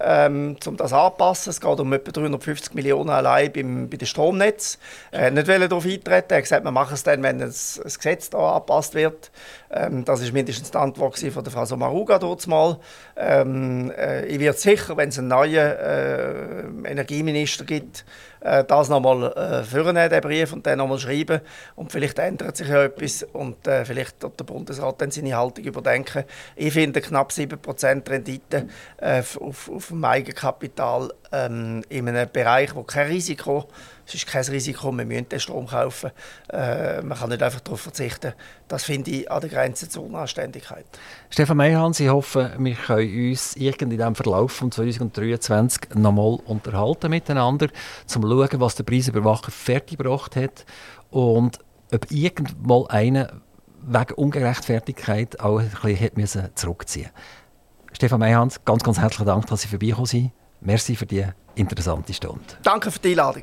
ähm, um das anzupassen. Es geht um etwa 350 Millionen allein beim, bei den Stromnetz. Er nicht darauf eintreten. Er hat gesagt, wir machen es dann, wenn das, das Gesetz da angepasst wird. Ähm, das war mindestens die Antwort von der Frau Somaruga dort mal. Ähm, äh, ich werde sicher, wenn es einen neuen äh, Energieminister gibt, äh, das nochmal äh, vornehmen, den Brief, und dann nochmal schreiben. Und vielleicht ändert sich ja etwas und äh, vielleicht wird der Bundesrat dann seine Haltung überdenken. Ich finde knapp 7% Rendite äh, auf, auf dem Eigenkapital ähm, in einem Bereich, wo kein Risiko es ist kein Risiko, wir müssen den Strom kaufen. Äh, man kann nicht einfach darauf verzichten. Das finde ich an der Grenze zur Unanständigkeit. Stefan Meyhans, ich hoffe, wir können uns in diesem Verlauf von 2023 nochmal unterhalten miteinander, um zu schauen, was der Preisüberwacher fertiggebracht hat und ob irgendwann einer wegen Ungerechtfertigkeit auch ein bisschen zurückziehen musste. Stefan Meyhans, ganz, ganz herzlichen Dank, dass Sie vorbeigekommen sind. Merci für die interessante Stunde. Danke für die Einladung.